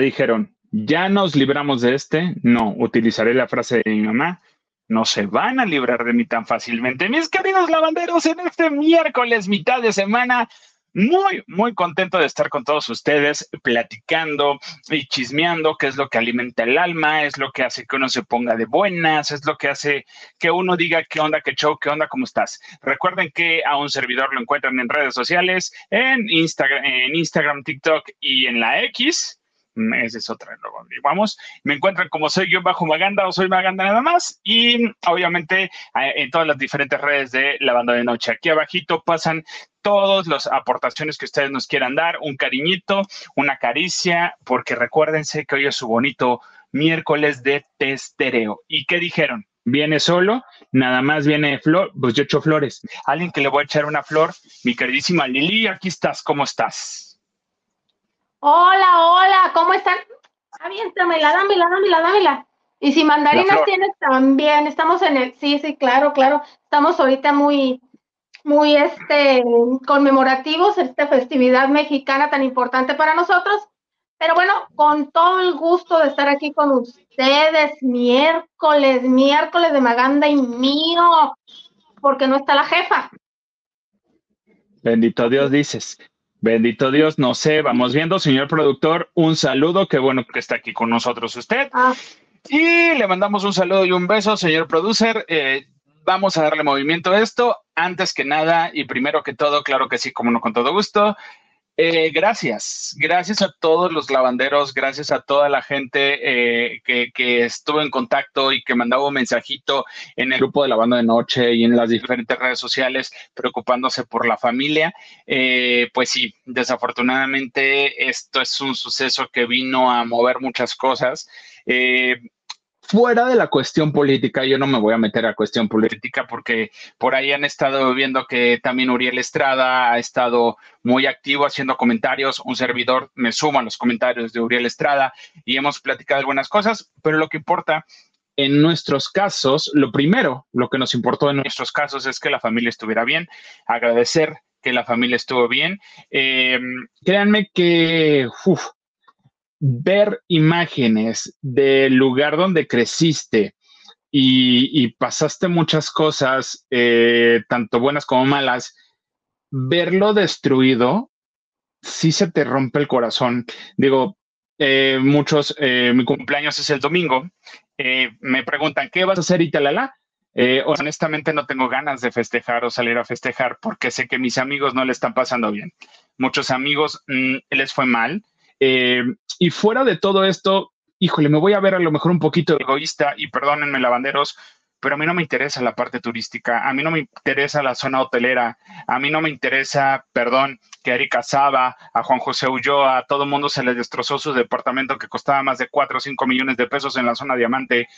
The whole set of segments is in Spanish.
¿Qué dijeron? ¿Ya nos libramos de este? No, utilizaré la frase de mi mamá. No se van a librar de mí tan fácilmente. Mis queridos lavanderos, en este miércoles, mitad de semana, muy, muy contento de estar con todos ustedes, platicando y chismeando, que es lo que alimenta el alma, es lo que hace que uno se ponga de buenas, es lo que hace que uno diga qué onda, qué show, qué onda, cómo estás. Recuerden que a un servidor lo encuentran en redes sociales, en Instagram, en Instagram, TikTok y en la X esa es otra, vamos, me encuentran como soy yo bajo Maganda o soy Maganda nada más y obviamente eh, en todas las diferentes redes de la banda de noche. Aquí abajito pasan todas las aportaciones que ustedes nos quieran dar, un cariñito, una caricia, porque recuérdense que hoy es su bonito miércoles de testereo. ¿Y qué dijeron? Viene solo, nada más viene flor, pues yo echo flores. Alguien que le voy a echar una flor, mi queridísima Lili, aquí estás, ¿cómo estás? Hola, hola, ¿cómo están? Aviéntamela, dámela, dámela, dámela. Y si mandarinas tienes también, estamos en el, sí, sí, claro, claro, estamos ahorita muy, muy, este, conmemorativos, esta festividad mexicana tan importante para nosotros. Pero bueno, con todo el gusto de estar aquí con ustedes, miércoles, miércoles de Maganda y mío, porque no está la jefa. Bendito Dios, dices. Bendito Dios, no sé, vamos viendo, señor productor, un saludo, qué bueno que está aquí con nosotros usted. Ah. Y le mandamos un saludo y un beso, señor producer. Eh, vamos a darle movimiento a esto. Antes que nada y primero que todo, claro que sí, como no, con todo gusto. Eh, gracias, gracias a todos los lavanderos, gracias a toda la gente eh, que, estuvo en contacto y que mandaba un mensajito en el grupo de la banda de noche y en las diferentes redes sociales preocupándose por la familia. Eh, pues sí, desafortunadamente esto es un suceso que vino a mover muchas cosas fuera de la cuestión política, yo no me voy a meter a cuestión política porque por ahí han estado viendo que también Uriel Estrada ha estado muy activo haciendo comentarios. Un servidor me suma los comentarios de Uriel Estrada y hemos platicado algunas cosas, pero lo que importa en nuestros casos, lo primero, lo que nos importó en nuestros casos es que la familia estuviera bien, agradecer que la familia estuvo bien. Eh, créanme que ver imágenes del lugar donde creciste y, pasaste muchas cosas, eh, tanto buenas como malas, verlo destruido, sí se te rompe el corazón. Digo, eh, muchos, eh, mi cumpleaños es el domingo, me preguntan, ¿qué vas a hacer, Italala? honestamente no tengo ganas de festejar o salir a festejar porque sé que mis amigos no le están pasando bien. Muchos amigos mm, les fue mal, eh, y fuera de todo esto, híjole, me voy a ver a lo mejor un poquito egoísta y perdónenme lavanderos, pero a mí no me interesa la parte turística, a mí no me interesa la zona hotelera, a mí no me interesa, perdón, que a Erika Saba, a Juan José Ulloa, a todo mundo se les destrozó su departamento que costaba más de 4 o 5 millones de pesos en la zona diamante.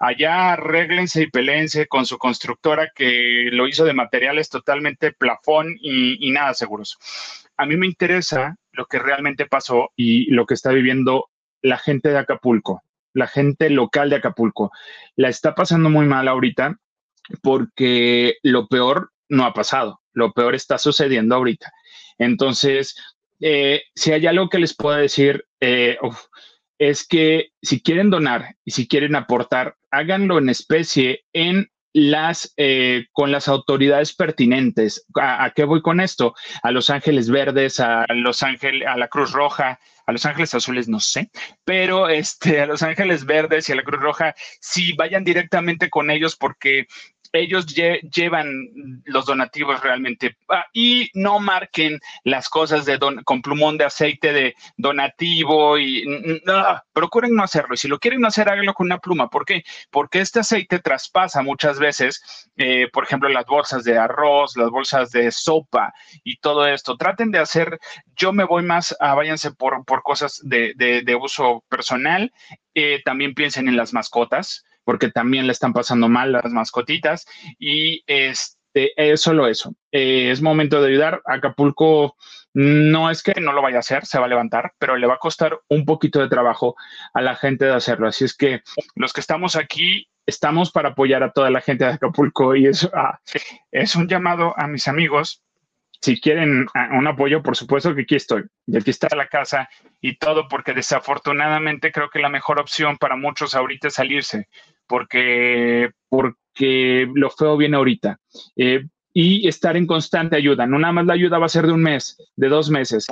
Allá arréglense y peleense con su constructora que lo hizo de materiales totalmente plafón y nada seguros. A mí me interesa lo que realmente pasó y lo que está viviendo la gente de Acapulco, la gente local de Acapulco. La está pasando muy mal ahorita porque lo peor no ha pasado, lo peor está sucediendo ahorita. Entonces, eh, si hay algo que les puedo decir, eh, es que si quieren donar y si quieren aportar, háganlo en especie en las eh, con las autoridades pertinentes. ¿A, qué voy con esto? A Los Ángeles Verdes, a Los Ángeles, a la Cruz Roja, a Los Ángeles Azules, no sé, pero este, a Los Ángeles Verdes y a la Cruz Roja, sí vayan directamente con ellos porque ellos llevan los donativos realmente ah, y no marquen las cosas de con plumón de aceite de donativo y no, procuren no hacerlo. Y si lo quieren hacer, háganlo con una pluma. ¿Por qué? Porque este aceite traspasa muchas veces, eh, por ejemplo, las bolsas de arroz, las bolsas de sopa y todo esto. Traten de hacer, yo me voy más a váyanse por, por cosas de, de, uso personal. Eh, también piensen en las mascotas porque también le están pasando mal las mascotitas y este, es solo eso. Eh, es momento de ayudar. Acapulco no es que no lo vaya a hacer, se va a levantar, pero le va a costar un poquito de trabajo a la gente de hacerlo. Así es que los que estamos aquí estamos para apoyar a toda la gente de Acapulco y eso ah, es un llamado a mis amigos si quieren un apoyo, por supuesto que aquí estoy. Y aquí está la casa y todo, porque desafortunadamente creo que la mejor opción para muchos ahorita es salirse, porque, porque lo feo viene ahorita. Eh, y estar en constante ayuda. No nada más la ayuda va a ser de un mes, de dos meses.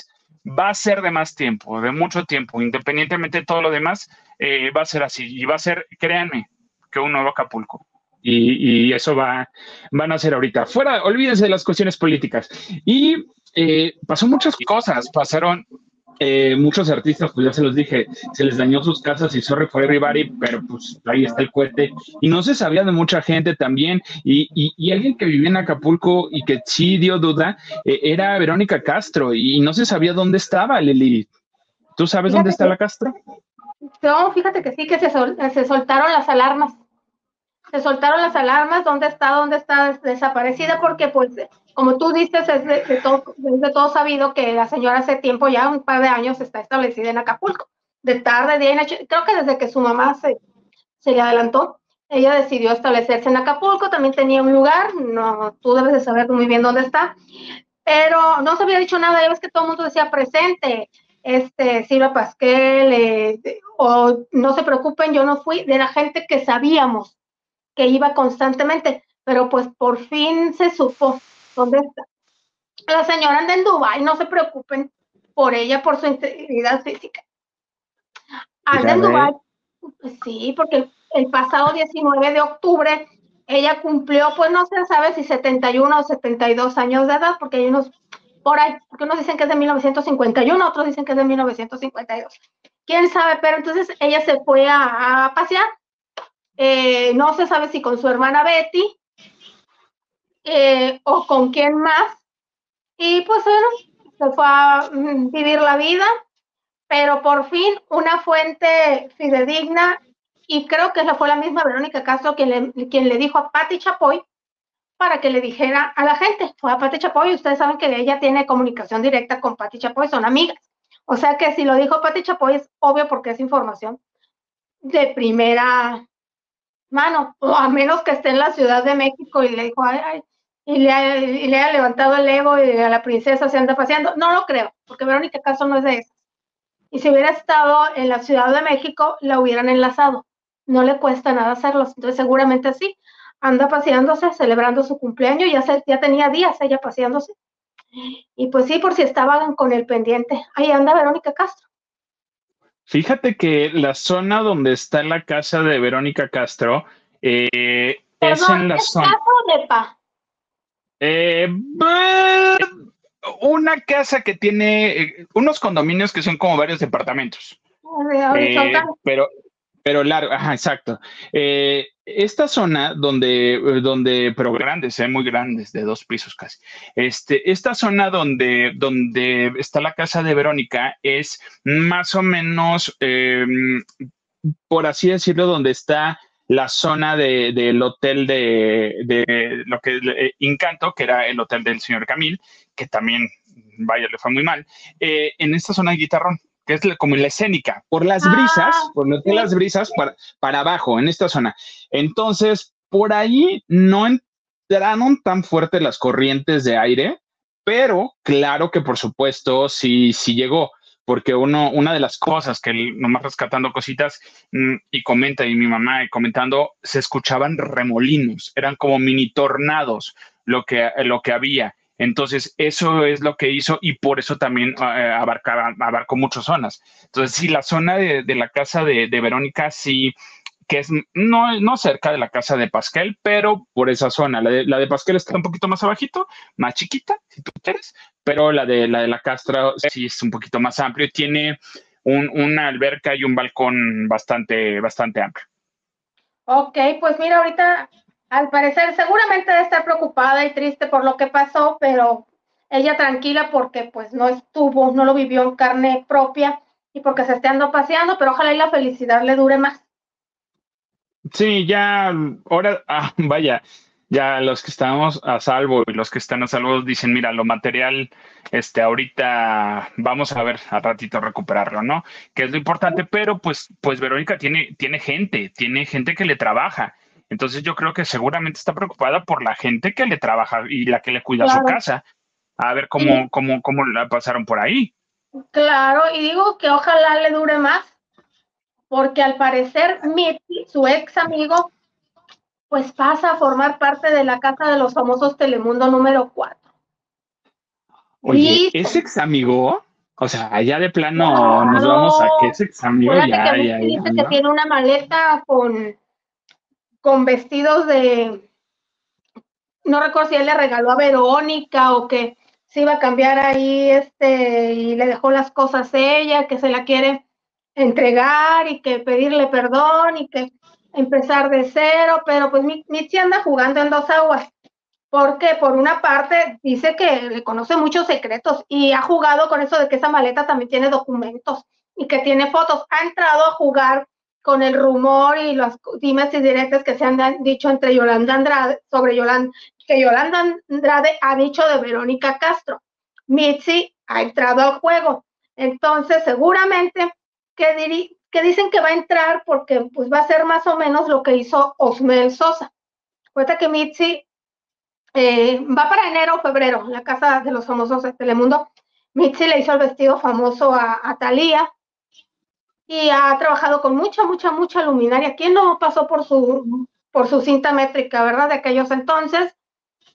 Va a ser de más tiempo, de mucho tiempo, independientemente de todo lo demás, eh, va a ser así. Y va a ser, créanme, que un nuevo Acapulco y, eso va, van a ser ahorita. Fuera, olvídense de las cuestiones políticas. Y eh, pasó muchas cosas, pasaron eh, muchos artistas, pues ya se los dije, se les dañó sus casas y sorry fue Ribari, pero pues ahí está el cohete. Y no se sabía de mucha gente también. Y, y, alguien que vivía en Acapulco y que sí dio duda eh, era Verónica Castro y no se sabía dónde estaba, Lili. ¿Tú sabes dónde está la Castro? No, fíjate que sí, que se, se soltaron las alarmas se soltaron las alarmas, ¿dónde está, dónde está desaparecida? Porque pues, como tú dices, es de, todo, sabido que la señora hace tiempo, ya un par de años, está establecida en Acapulco, de tarde, día y noche, creo que desde que su mamá se, le adelantó, ella decidió establecerse en Acapulco, también tenía un lugar, no, tú debes de saber muy bien dónde está, pero no se había dicho nada, ya ves que todo el mundo decía presente, este, Silva Pasquel, eh, o no se preocupen, yo no fui, de la gente que sabíamos que iba constantemente, pero pues por fin se supo dónde está. La señora anda en Dubái, no se preocupen por ella, por su integridad física. Anda en Dubái, sí, porque el, pasado 19 de octubre ella cumplió, pues no se sabe si 71 o 72 años de edad, porque hay unos por ahí, porque unos dicen que es de 1951, otros dicen que es de 1952. ¿Quién sabe? Pero entonces ella se fue a pasear eh, no se sabe si con su hermana Betty eh, o con quién más. Y pues bueno, se fue a mm, vivir la vida, pero por fin una fuente fidedigna, y creo que fue la misma Verónica Castro quien le, quien le dijo a Patti Chapoy para que le dijera a la gente, fue a Patti Chapoy, ustedes saben que ella tiene comunicación directa con Patti Chapoy, son amigas. O sea que si lo dijo Patti Chapoy es obvio porque es información de primera mano, o a menos que esté en la Ciudad de México y le dijo, ay, y, le, haya levantado el ego y a la princesa se anda paseando. No lo creo, porque Verónica Caso no es de esas. Y si hubiera estado en la Ciudad de México, la hubieran enlazado. No le cuesta nada hacerlo. Entonces, seguramente sí. Anda paseándose, celebrando su cumpleaños. Ya, ya tenía días ella paseándose. Y pues sí, por si estaban con el pendiente. Ahí anda Verónica Castro. Fíjate que la zona donde está la casa de Verónica Castro eh, es en la zona. Casa eh, una casa que tiene eh, unos condominios que son como varios departamentos. pero, pero largo, ajá, exacto. Eh, esta zona donde, donde, pero grandes, eh, muy grandes, de dos pisos casi. Este, esta zona donde, donde está la casa de Verónica es más o menos, em, por así decirlo, donde está la zona del hotel de, de, lo que eh, Encanto, que era el hotel del señor Camil, que también, vaya, le fue muy mal, eh, en esta zona de Guitarrón que es como la escénica, por las brisas, ah, por las brisas para, para abajo, en esta zona. Entonces, por ahí no entraron tan fuertes las corrientes de aire, pero claro que por supuesto sí, sí llegó, porque uno, una de las cosas que nomás rescatando cositas mm, y comenta, y mi mamá comentando, se escuchaban remolinos, eran como mini tornados lo que, lo que había. Entonces, eso es lo que hizo y por eso también eh, abarcaba, abarcó muchas zonas. Entonces, sí, la zona de, la casa de, Verónica, sí, que es no, no cerca de la casa de Pascal, pero por esa zona. La de, la Pascal está un poquito más abajito, más chiquita, si tú quieres, pero la de la de la Castro sí es un poquito más amplio. Tiene una alberca y un balcón bastante, bastante amplio. Ok, pues mira, ahorita al parecer seguramente debe estar preocupada y triste por lo que pasó, pero ella tranquila porque pues no estuvo, no lo vivió en carne propia y porque se esté andando paseando, pero ojalá y la felicidad le dure más. Sí, ya, ahora, ah, vaya, ya los que estamos a salvo y los que están a salvo dicen, mira, lo material, este, ahorita vamos a ver a ratito recuperarlo, ¿no? Que es lo importante, pero pues, pues Verónica tiene, tiene gente, tiene gente que le trabaja entonces yo creo que seguramente está preocupada por la gente que le trabaja y la que le cuida su casa. a ver cómo, cómo, cómo la pasaron por ahí. Claro, y digo que ojalá le dure más, porque al parecer Mitzi, su ex amigo, pues pasa a formar parte de la casa de los famosos Telemundo número 4. Oye, ¿es ex amigo? O sea, allá de plano nos vamos a que es ex amigo. Ya, que ya, dice que tiene una maleta con, con vestidos de. No recuerdo si él le regaló a Verónica o que se iba a cambiar ahí este y le dejó las cosas a ella, que se la quiere entregar y que pedirle perdón y que empezar de cero, pero pues Mitzi anda jugando en dos aguas porque por una parte dice que le conoce muchos secretos y ha jugado con eso de que esa maleta también tiene documentos y que tiene fotos. Ha entrado a jugar con el rumor y las dimes y directas que se han dicho entre Yolanda Andrade sobre Yolanda, que Yolanda Andrade ha dicho de Verónica Castro. Mitzi ha entrado al juego. Entonces, seguramente que, dicen que va a entrar porque pues va a ser más o menos lo que hizo Osmel Sosa. Cuenta que Mitzi eh, va para enero o febrero, la casa de los famosos de Telemundo. Mitzi le hizo el vestido famoso a, a Thalía y ha trabajado con mucha, mucha, mucha luminaria. ¿Quién no pasó por su, por su cinta métrica, verdad? De aquellos entonces.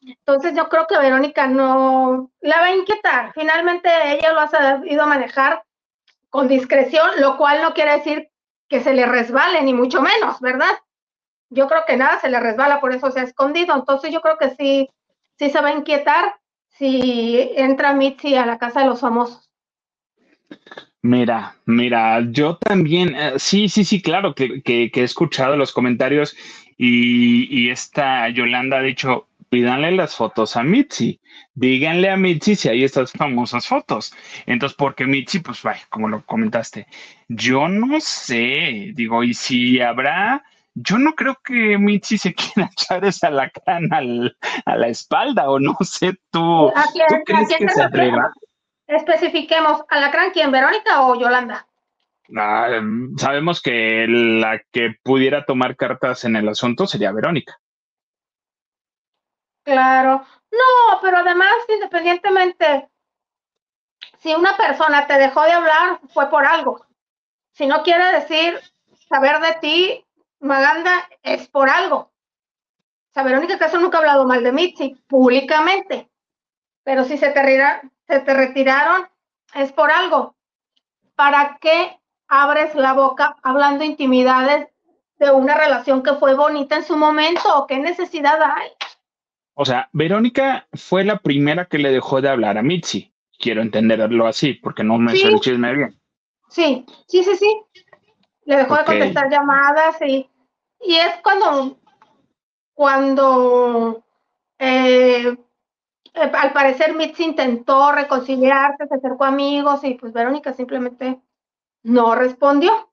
Entonces yo creo que Verónica no la va a inquietar. Finalmente ella lo ha sabido manejar con discreción, lo cual no quiere decir que se le resbale, ni mucho menos, ¿verdad? yo creo que nada se le resbala, por eso se ha escondido. Entonces yo creo que sí, sí se va a inquietar si entra Mitzi a la casa de los famosos. Mira, mira, yo también, eh, sí, sí, sí, claro, que, que, he escuchado los comentarios y, esta Yolanda ha dicho, pídanle las fotos a Mitzi, díganle a Mitzi si hay estas famosas fotos. Entonces, porque Mitzi, pues, vaya, como lo comentaste, yo no sé, digo, y si habrá yo no creo que Michi se quiera echar esa lacrán al, a la espalda, o no sé, tú, ¿tú crees que se atreva? Especifiquemos, ¿alacrán quién, Verónica o Yolanda? Ah, sabemos que la que pudiera tomar cartas en el asunto sería Verónica. Claro, no, pero además, independientemente, si una persona te dejó de hablar, fue por algo. Si no quiere decir saber de ti, Maganda es por algo. O sea, Verónica Caso nunca ha hablado mal de Mitzi públicamente, pero si se te, se te retiraron es por algo. ¿Para qué abres la boca hablando intimidades de una relación que fue bonita en su momento o qué necesidad hay? O sea, Verónica fue la primera que le dejó de hablar a Mitzi. Quiero entenderlo así, porque no me sí. el chisme bien. Sí, sí, sí, sí le dejó de contestar llamadas y, y es cuando, cuando eh, eh, al parecer Mitzi intentó reconciliarse, se acercó a amigos y pues Verónica simplemente no respondió.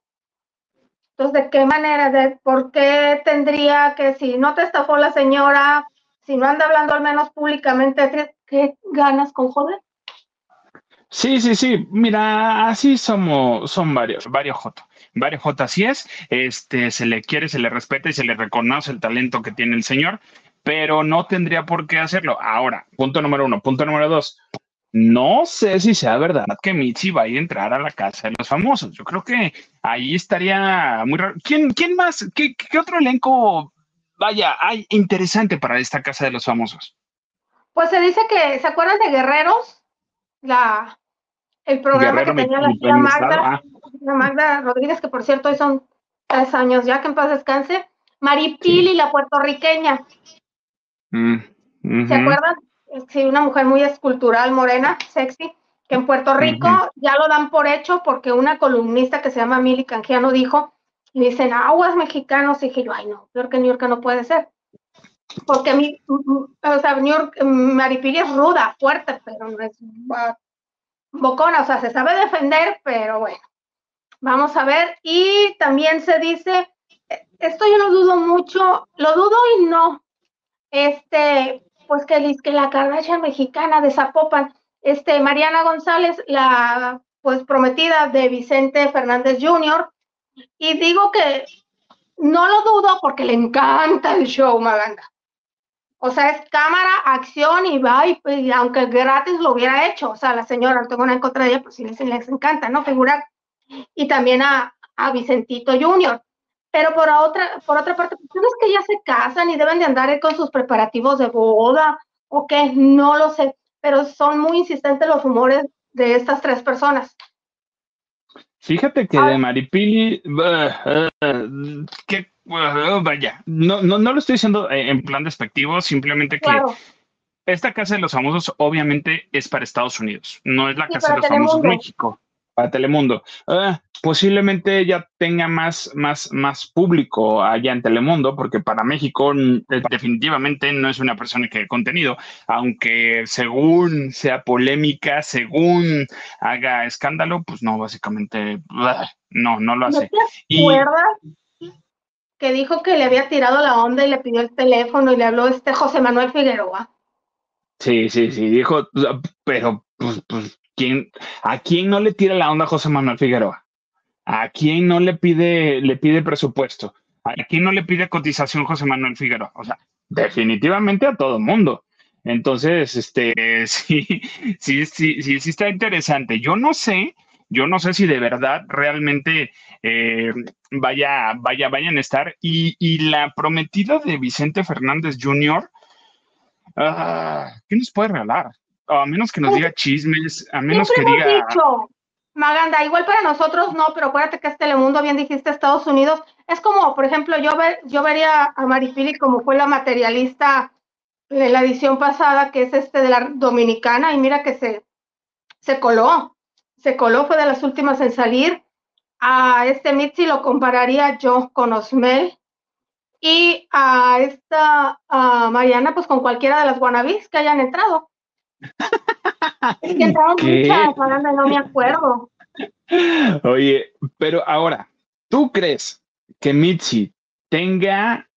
Entonces, ¿de qué manera? ¿De por qué tendría que, si no te estafó la señora, si no anda hablando al menos públicamente, ¿qué ganas con joder? Sí, sí, sí. Mira, así somos, son varios, varios J. Varios J así es. Este, se le quiere, se le respeta y se le reconoce el talento que tiene el señor, pero no tendría por qué hacerlo. Ahora, punto número uno. Punto número dos. No sé si sea verdad que Michi vaya a entrar a la casa de los famosos. Yo creo que ahí estaría muy raro. ¿Quién, quién más? ¿Qué, qué otro elenco vaya hay interesante para esta casa de los famosos? Pues se dice que, ¿se acuerdan de Guerreros? La, el programa que tenía la tía Magda, ah. la Magda Rodríguez, que por cierto hoy son tres años ya, que en paz descanse, Maripili, la puertorriqueña. Mm, ¿Se acuerdan? Sí, una mujer muy escultural, morena, sexy, que en Puerto Rico ya lo dan por hecho porque una columnista que se llama Mili Canjiano dijo, y dicen, aguas mexicanos, y dije yo, ay no, peor que New York no puede ser. Porque mi, o sea, New York, Maripili es ruda, fuerte, pero no es bocona, o sea, se sabe defender, pero bueno, vamos a ver. Y también se dice, esto yo lo dudo mucho, lo dudo y no, este, pues que, que la Kardashian mexicana de Zapopan, este, Mariana González, la pues prometida de Vicente Fernández Jr., y digo que no lo dudo porque le encanta el show, Maganda. O sea, es cámara, acción y va, y, aunque gratis lo hubiera hecho. O sea, la señora, no tengo nada en contra de ella, pues sí les, encanta, ¿no? Figurar. Y también a, a Vicentito Junior. Pero por otra, por otra parte, ¿no es que ya se casan y deben de andar con sus preparativos de boda o qué? No lo sé, pero son muy insistentes los rumores de estas tres personas. Fíjate que de Maripili, que vaya, no, no, no lo estoy diciendo en plan despectivo, simplemente que esta casa de los famosos obviamente es para Estados Unidos, no es la casa de los famosos México para Telemundo. Ah, posiblemente ella tenga más, más, más público allá en Telemundo, porque para México eh, definitivamente no es una persona que contenido, aunque según sea polémica, según haga escándalo, pues no, básicamente ah, no, no lo hace. ¿No te acuerdas que dijo que le había tirado la onda y le pidió el teléfono y le habló este José Manuel Figueroa? Sí, sí, sí, dijo, pero pues, pues ¿A quién no le tira la onda José Manuel Figueroa? ¿A quién no le pide, le pide presupuesto? ¿A quién no le pide cotización José Manuel Figueroa? O sea, definitivamente a todo mundo. Entonces, este, sí, sí, sí, sí, sí está interesante. Yo no sé, yo no sé si de verdad realmente eh, vaya, vaya, vayan a estar. Y, la prometida de Vicente Fernández Jr., ah, ¿qué nos puede regalar? A menos que nos diga chismes, a menos que diga... Dicho, Maganda, igual para nosotros no, pero acuérdate que es Telemundo, bien dijiste Estados Unidos. Es como, por ejemplo, yo, ver, yo vería a Maripili como fue la materialista de la edición pasada, que es este de la dominicana, y mira que se, se coló, se coló, fue de las últimas en salir. A este Mitzi lo compararía yo con Osmel, y a esta a Mariana, pues con cualquiera de las wannabes que hayan entrado. no me acuerdo. Oye, pero ahora, ¿tú crees que Mitzi tenga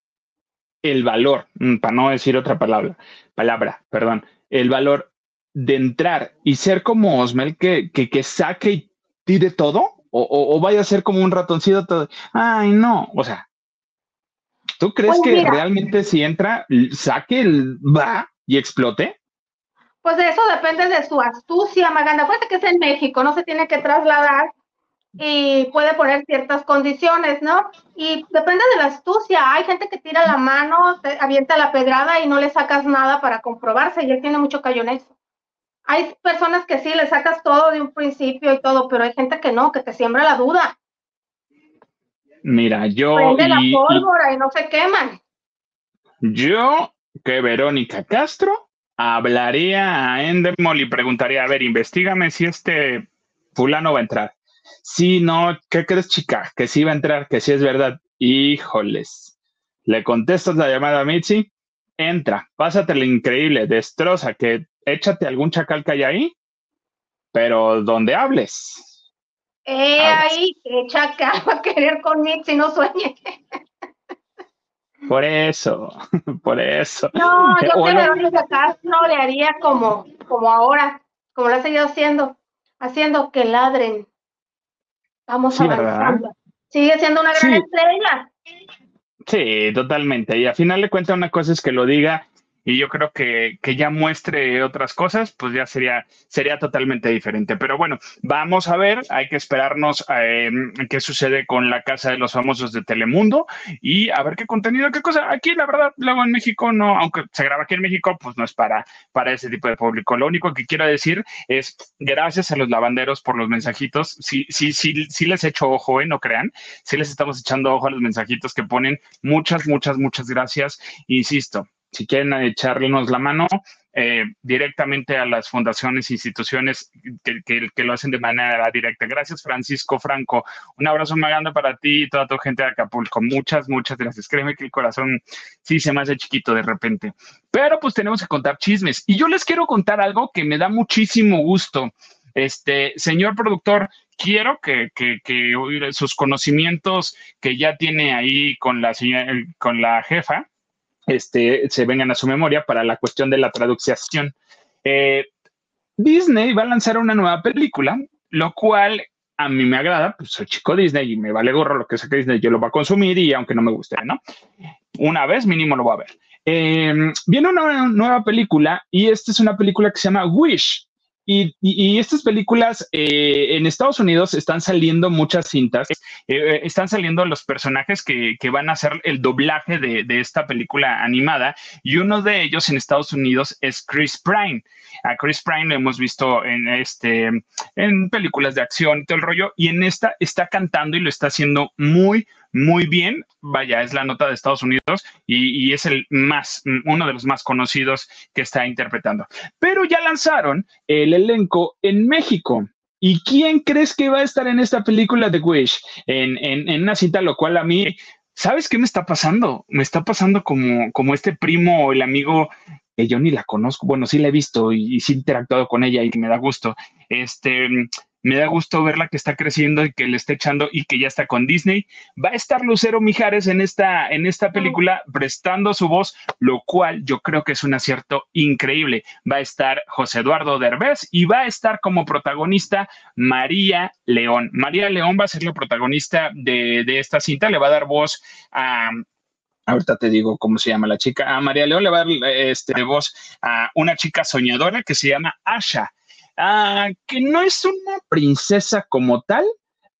el valor, mm, para no decir otra palabra, palabra, perdón, el valor de entrar y ser como Osmel que, que, saque y tire todo? O, vaya a ser como un ratoncito todo. Ay, no, o sea, ¿tú crees que realmente si entra, saque el va y explote? Pues eso depende de su astucia, Maganda. Acuérdate que es en México, no se tiene que trasladar y puede poner ciertas condiciones, ¿no? Y depende de la astucia. Hay gente que tira la mano, te avienta la pedrada y no le sacas nada para comprobarse y él tiene mucho callo en eso. Hay personas que sí, le sacas todo de un principio y todo, pero hay gente que no, que te siembra la duda. Mira, yo... Prende la pólvora y no se queman. Yo, que Verónica Castro, hablaría a Endemol y preguntaría, a ver, investigame si este fulano va a entrar. Si no, ¿qué crees, chica? Que sí va a entrar, que sí es verdad. Híjoles. Le contestas la llamada a Mitzi, entra, pásate increíble, destroza, que échate algún chacal que hay ahí, pero donde hables. Eh, ahí, que chacal va a querer con Mitzi, no sueñe. Por eso, por eso. No, yo creo que no le haría como, como ahora, como lo ha seguido haciendo, haciendo que ladren. Vamos avanzando. Sigue siendo una gran estrella. Sí, totalmente. Y al final le cuenta una cosa es que lo diga y yo creo que, que, ya muestre otras cosas, pues ya sería, sería totalmente diferente. Pero bueno, vamos a ver, hay que esperarnos eh, qué sucede con la Casa de los Famosos de Telemundo y a ver qué contenido, qué cosa. Aquí, la verdad, luego en México no, aunque se graba aquí en México, pues no es para, para ese tipo de público. Lo único que quiero decir es gracias a los lavanderos por los mensajitos. Sí, sí, sí, sí les echo ojo, ¿eh? no crean. Sí les estamos echando ojo a los mensajitos que ponen. Muchas, muchas, muchas gracias. Insisto, si quieren echarnos la mano eh, directamente a las fundaciones, instituciones que, que, lo hacen de manera directa. Gracias, Francisco Franco. Un abrazo muy grande para ti y toda tu gente de Acapulco. Muchas, muchas gracias. Créeme que el corazón sí se me hace chiquito de repente. Pero pues tenemos que contar chismes. Y yo les quiero contar algo que me da muchísimo gusto. Este, señor productor, quiero que, que, que sus conocimientos que ya tiene ahí con la, con la jefa, este, se vengan a su memoria para la cuestión de la traducción. Eh, Disney va a lanzar una nueva película, lo cual a mí me agrada, pues soy chico Disney y me vale gorro lo que saque Disney, yo lo voy a consumir y aunque no me guste, ¿no? Una vez mínimo lo voy a ver. em, viene una nueva película y esta es una película que se llama Wish. Y, estas películas eh, en Estados Unidos están saliendo muchas cintas, eh, están saliendo los personajes que, van a hacer el doblaje de, de, esta película animada y uno de ellos en Estados Unidos es Chris Pine. A Chris Pine lo hemos visto en, este, en películas de acción y todo el rollo y en esta está cantando y lo está haciendo muy, muy bien. Vaya, es la nota de Estados Unidos y, es el más, uno de los más conocidos que está interpretando. Pero ya lanzaron el elenco en México. ¿Y quién crees que va a estar en esta película de Wish? En, en, una cinta, lo cual a mí, ¿sabes qué me está pasando? Me está pasando como, como este primo o el amigo que yo ni la conozco. Bueno, sí la he visto y, y sí he interactuado con ella y que me da gusto. Este, me da gusto verla que está creciendo y que le está echando y que ya está con Disney. Va a estar Lucero Mijares en esta, en esta película prestando su voz, lo cual yo creo que es un acierto increíble. Va a estar José Eduardo Derbez y va a estar como protagonista María León. María León va a ser la protagonista de, esta cinta, le va a dar voz a ahorita te digo cómo se llama la chica, a María León le va a dar este, voz a una chica soñadora que se llama Asha. Ah, que no es una princesa como tal,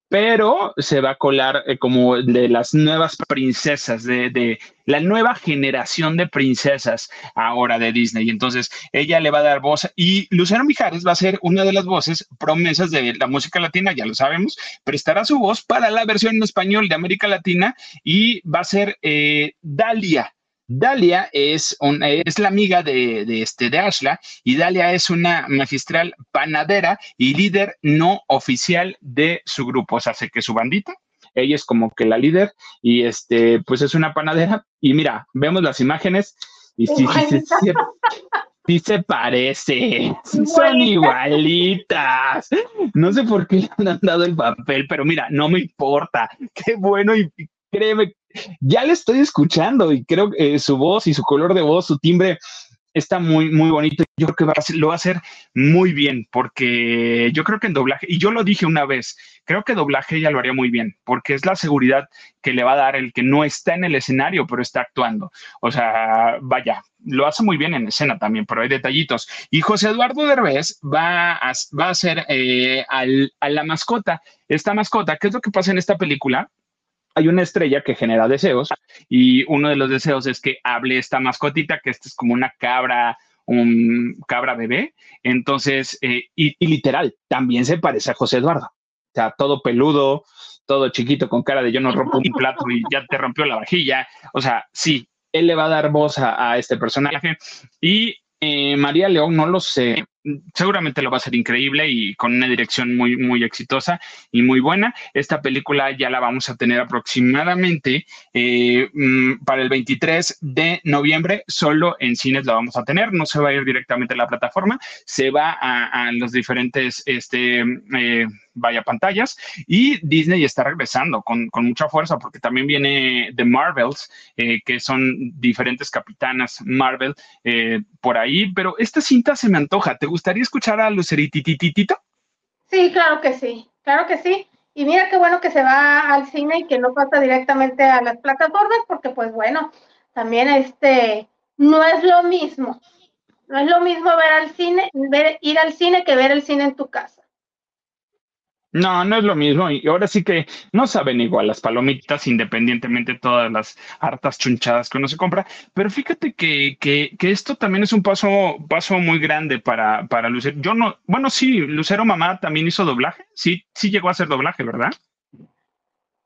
pero se va a colar eh, como de las nuevas princesas, de, la nueva generación de princesas ahora de Disney. Entonces, ella le va a dar voz y Lucero Mijares va a ser una de las voces promesas de la música latina, ya lo sabemos, prestará su voz para la versión en español de América Latina y va a ser eh, Dalia. Dalia es, es la amiga de, este, de Ashla y Dalia es una magistral panadera y líder no oficial de su grupo, o sea, sé que su bandita, ella es como que la líder y este, pues es una panadera y mira, vemos las imágenes y sí, sí, sí, sí, se parece, son igualitas. No sé por qué le han dado el papel, pero mira, no me importa. Qué bueno y créeme, ya le estoy escuchando y creo que eh, su voz y su color de voz, su timbre está muy, muy bonito. Yo creo que va a lo va a hacer muy bien porque yo creo que en doblaje, y yo lo dije una vez, creo que doblaje ella lo haría muy bien porque es la seguridad que le va a dar el que no está en el escenario, pero está actuando. O sea, vaya, lo hace muy bien en escena también, pero hay detallitos. Y José Eduardo Derbez va a, va a ser eh, a la mascota. Esta mascota, ¿qué es lo que pasa en esta película? Hay una estrella que genera deseos y uno de los deseos es que hable esta mascotita, que esta es como una cabra, un cabra bebé. Entonces, eh, y, literal, también se parece a José Eduardo. O sea, todo peludo, todo chiquito con cara de yo no rompo un plato y ya te rompió la vajilla. O sea, sí, él le va a dar voz a, este personaje. Y eh, María León, no lo sé, seguramente lo va a ser increíble y con una dirección muy, muy exitosa y muy buena. Esta película ya la vamos a tener aproximadamente eh, mm, para el 23 de noviembre, solo en cines la vamos a tener, no se va a ir directamente a la plataforma, se va a, los diferentes, este, eh, vaya pantallas y Disney está regresando con, mucha fuerza porque también viene The Marvels, eh, que son diferentes capitanas Marvel por ahí, pero esta cinta se me antoja, ¿te gustaría escuchar a Luceritititito? Sí, claro que sí, claro que sí. Y mira qué bueno que se va al cine y que no pasa directamente a las plataformas, porque pues bueno, también este no es lo mismo. No es lo mismo ver al cine, ver, ir al cine que ver el cine en tu casa. No, no es lo mismo. Y ahora sí que no saben igual las palomitas, independientemente de todas las hartas chunchadas que uno se compra. Pero fíjate que, que, que esto también es un paso, paso muy grande para, para Lucero. Yo no, bueno, sí, Lucero Mamá también hizo doblaje. Sí, sí llegó a hacer doblaje, ¿verdad?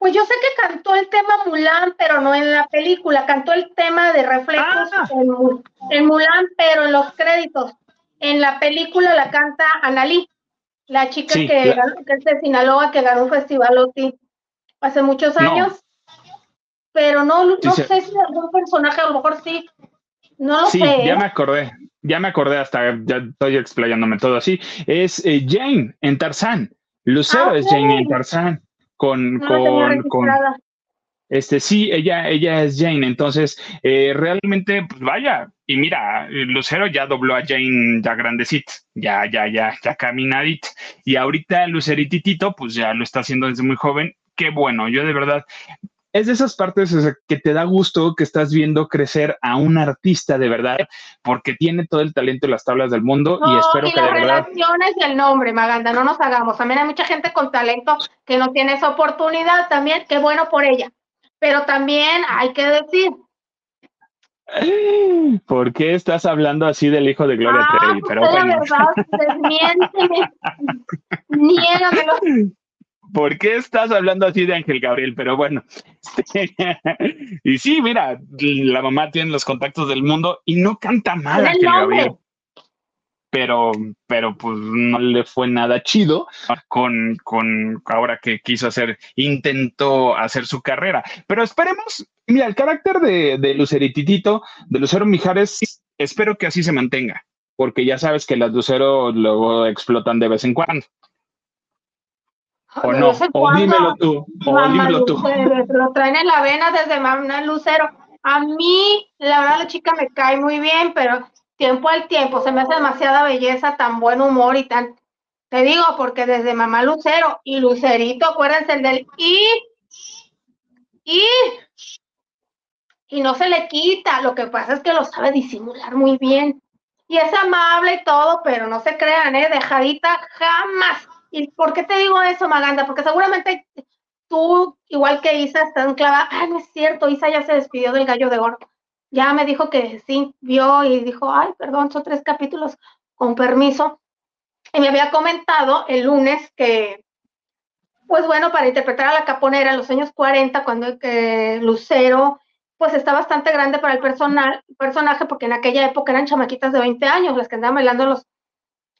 Pues yo sé que cantó el tema Mulan, pero no en la película. Cantó el tema de reflejos ah. en, Mulan, pero en los créditos. En la película la canta Analí. La chica que, es de Sinaloa, que ganó un festival OTI hace muchos años. Pero no, no sé si algún personaje, a lo mejor sí. No lo sí, sé. Ya ¿eh? me acordé, ya me acordé hasta, ya estoy explayándome todo así. Es eh, Jane en Tarzán. Lucero ah, es Jane en Tarzán. Con, con, con, este, sí, ella, ella es Jane, entonces eh, realmente, pues vaya, y mira, Lucero ya dobló a Jane ya grandecita, ya, ya, ya, ya caminadita, y ahorita Lucerititito, pues ya lo está haciendo desde muy joven, qué bueno, yo de verdad, es de esas partes que te da gusto que estás viendo crecer a un artista de verdad, porque tiene todo el talento y las tablas del mundo y espero que las de verdad... relaciones y el nombre, Maganda, no nos hagamos. También hay mucha gente con talento que no tiene esa oportunidad también, qué bueno por ella. Pero también hay que decir, ¿Por qué estás hablando así del hijo de Gloria ah, Trevi? Pero bueno. ¿Por qué estás hablando así de Ángel Gabriel? Pero bueno. y sí, mira, la mamá tiene los contactos del mundo y no canta mal Ángel Gabriel pero, pero pues no le fue nada chido con, con ahora que quiso hacer, intentó hacer su carrera. Pero esperemos, mira, el carácter de, de Lucerititito, de Lucero Mijares, espero que así se mantenga, porque ya sabes que las Lucero luego explotan de vez en cuando. O no, o dímelo tú, o dímelo tú. Lo traen en la vena desde Mamá Lucero. A mí, la verdad, la chica me cae muy bien, pero tiempo al tiempo, se me hace demasiada belleza, tan buen humor y tan, te digo, porque desde Mamá Lucero y Lucerito, acuérdense el del y, y, y no se le quita, lo que pasa es que lo sabe disimular muy bien. Y es amable y todo, pero no se crean, ¿eh? Dejadita jamás. ¿Y por qué te digo eso, Maganda? Porque seguramente tú, igual que Isa, estás clavada. Ah, no es cierto, Isa ya se despidió del gallo de oro ya me dijo que sí, vio y dijo, ay, perdón, son tres capítulos, con permiso. Y me había comentado el lunes que, pues bueno, para interpretar a la caponera en los años 40, cuando que Lucero, pues está bastante grande para el personal, personaje, porque en aquella época eran chamaquitas de 20 años, las que andaban bailando los,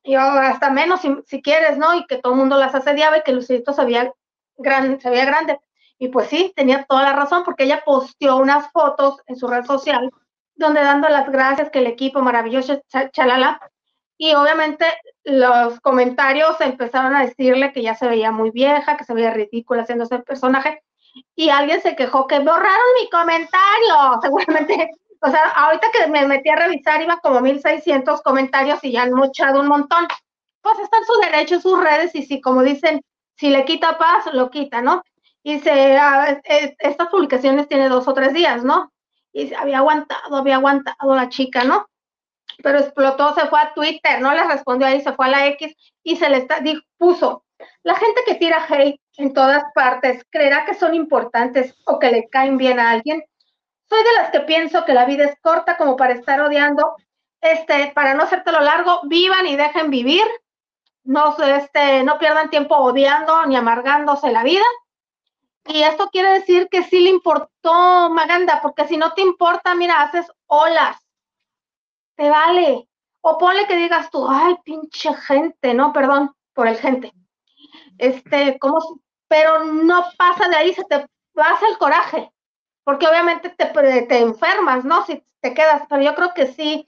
yo hasta menos si, quieres, ¿no? Y que todo el mundo las asediaba y que Lucerito se se veía grande. Y pues sí, tenía toda la razón porque ella posteó unas fotos en su red social donde dando las gracias que el equipo maravilloso, chalala, y obviamente los comentarios empezaron a decirle que ya se veía muy vieja, que se veía ridícula haciéndose el personaje, y alguien se quejó que borraron mi comentario, seguramente, o sea, ahorita que me metí a revisar iba como 1600 comentarios y ya han mochado un montón, pues está en su derecho, sus redes, y si como dicen, si le quita paz, lo quita, ¿no? Y se, ah, estas publicaciones tiene dos o tres días, ¿no? Y se había aguantado, había aguantado la chica, ¿no? Pero explotó, se fue a Twitter, no le respondió ahí, se fue a la X y se le está, puso, la gente que tira hate en todas partes, ¿creerá que son importantes o que le caen bien a alguien? Soy de las que pienso que la vida es corta como para estar odiando, este, para no hacértelo largo, vivan y dejen vivir, no, este, no pierdan tiempo odiando ni amargándose la vida y esto quiere decir que sí le importó Maganda, porque si no te importa, mira, haces olas. Te vale. O ponle que digas tú, ay, pinche gente, no, perdón por el gente. Este, como, pero no pasa de ahí, se te pasa el coraje, porque obviamente te, te enfermas, ¿no? Si te quedas, pero yo creo que sí,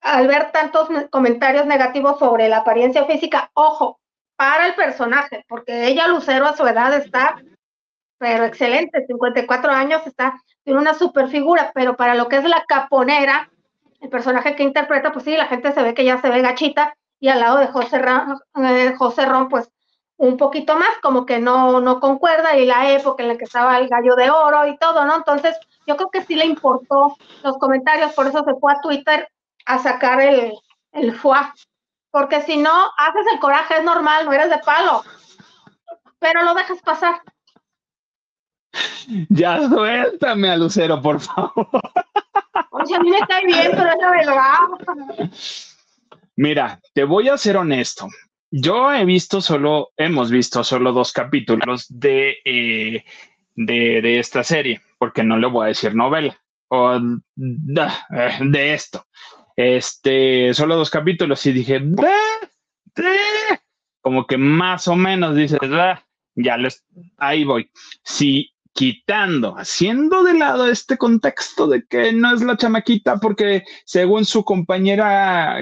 al ver tantos comentarios negativos sobre la apariencia física, ojo, para el personaje, porque ella, Lucero, a su edad está pero excelente, 54 años, está, tiene una super figura, pero para lo que es la caponera, el personaje que interpreta, pues sí, la gente se ve que ya se ve gachita, y al lado de José Ron, eh, José Ron pues un poquito más, como que no, no concuerda, y la época en la que estaba el gallo de oro y todo, ¿no? Entonces, yo creo que sí le importó los comentarios, por eso se fue a Twitter a sacar el, el fuá, porque si no, haces el coraje, es normal, no eres de palo, pero lo dejas pasar. Ya suéltame a Lucero, por favor. Oye, a mí me cae bien, pero es la verdad. Mira, te voy a ser honesto. Yo he visto solo, hemos visto solo dos capítulos de, eh, de, esta serie, porque no le voy a decir novela o de, esto. Este, solo dos capítulos y dije, como que más o menos dices, ya les, ahí voy. Si quitando, haciendo de lado este contexto de que no es la chamaquita porque según su compañera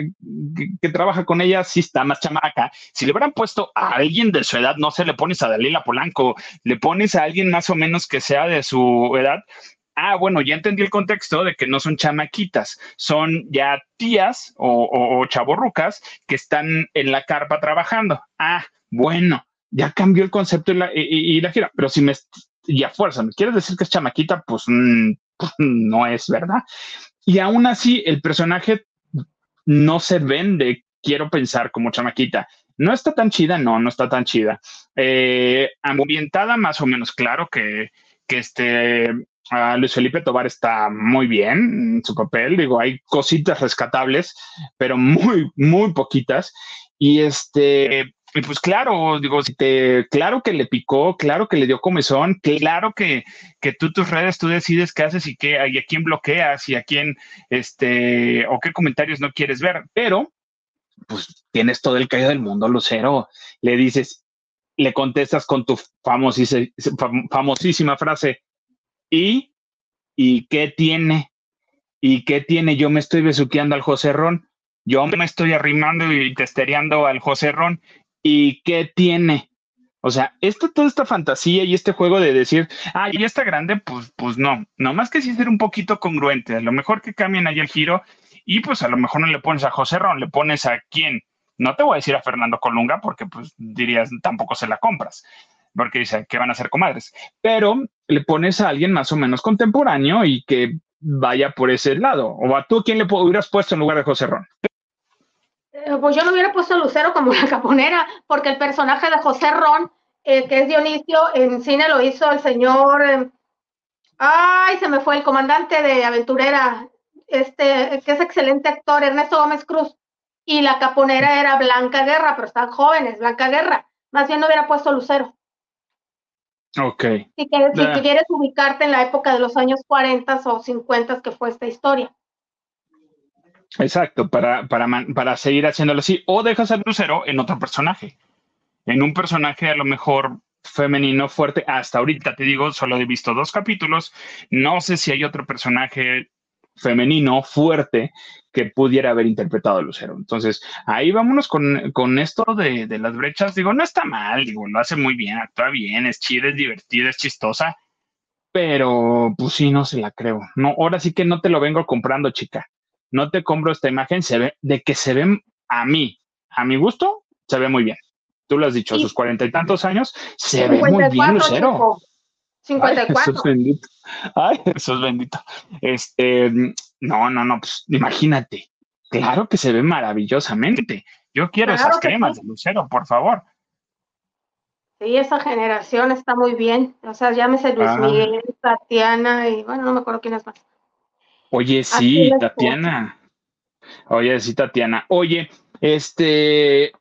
que, trabaja con ella sí está más chamaca. Si le hubieran puesto a alguien de su edad, no se le pones a Dalila Polanco, le pones a alguien más o menos que sea de su edad. Ah, bueno, ya entendí el contexto de que no son chamaquitas, son ya tías o, o, chaborrucas que están en la carpa trabajando. Ah, bueno, ya cambió el concepto y la, y la gira. Pero si me y a fuerza, ¿me quieres decir que es chamaquita? Pues, mm, pues no es verdad. Y aún así, el personaje no se vende, quiero pensar, como chamaquita. No está tan chida, no, no está tan chida. Eh, ambientada más o menos, claro que, que este Luis Felipe Tobar está muy bien en su papel, digo, hay cositas rescatables, pero muy, muy poquitas. Y este, pues claro, digo, si te, claro que le picó, claro que le dio comezón, claro que, que tú tus redes tú decides qué haces y qué, y a quién bloqueas y a quién, este, o qué comentarios no quieres ver, pero pues tienes todo el caído del mundo, Lucero. Le dices, le contestas con tu famosísima frase, ¿y? ¿Y qué tiene? ¿Y qué tiene? Yo me estoy besuqueando al José Ron, yo me estoy arrimando y testereando al José Ron, ¿y qué tiene? O sea, esto, toda esta fantasía y este juego de decir, ah, ya está grande, pues, pues no, nomás que sí ser un poquito congruente, a lo mejor que cambien ahí el giro y pues a lo mejor no le pones a José Ron, le pones a quién. No te voy a decir a Fernando Colunga porque pues dirías, tampoco se la compras, porque dice que van a ser comadres, pero le pones a alguien más o menos contemporáneo y que vaya por ese lado. O a tú, ¿quién le hubieras puesto en lugar de José Ron? Eh, pues yo no hubiera puesto a Lucero como la caponera, porque el personaje de José Ron, eh, que es Dionisio, en cine lo hizo el señor, eh, ay, se me fue el comandante de Aventurera, este, que es excelente actor, Ernesto Gómez Cruz, y la caponera era Blanca Guerra, pero están jóvenes, Blanca Guerra. Más bien no hubiera puesto Lucero. Ok. Si quieres, si quieres ubicarte en la época de los años 40 o 50 que fue esta historia. Exacto, para, para, para seguir haciéndolo así. O dejas al Lucero en otro personaje. En un personaje a lo mejor femenino fuerte. Hasta ahorita te digo, solo he visto dos capítulos. No sé si hay otro personaje femenino fuerte que pudiera haber interpretado a Lucero. Entonces, ahí vámonos con, esto de, las brechas. Digo, no está mal, digo, lo hace muy bien, actúa bien, es chida, es divertida, es chistosa, pero pues sí, no se la creo. No, ahora sí que no te lo vengo comprando, chica. No te compro esta imagen, se ve, de que se ve a mí, a mi gusto, se ve muy bien. Tú lo has dicho, a sus cuarenta y tantos años, se ve muy bien, Lucero. 54. Ay, bendito. Ay, es bendito. Este, no, no, no, pues imagínate. Claro que se ve maravillosamente. Yo quiero esas cremas de Lucero, por favor. Sí, esa generación está muy bien. O sea, llámese Luis ah. Miguel, Tatiana y bueno, no me acuerdo quién es más. Oye, sí, Tatiana. Oye, sí, Tatiana. Oye, este,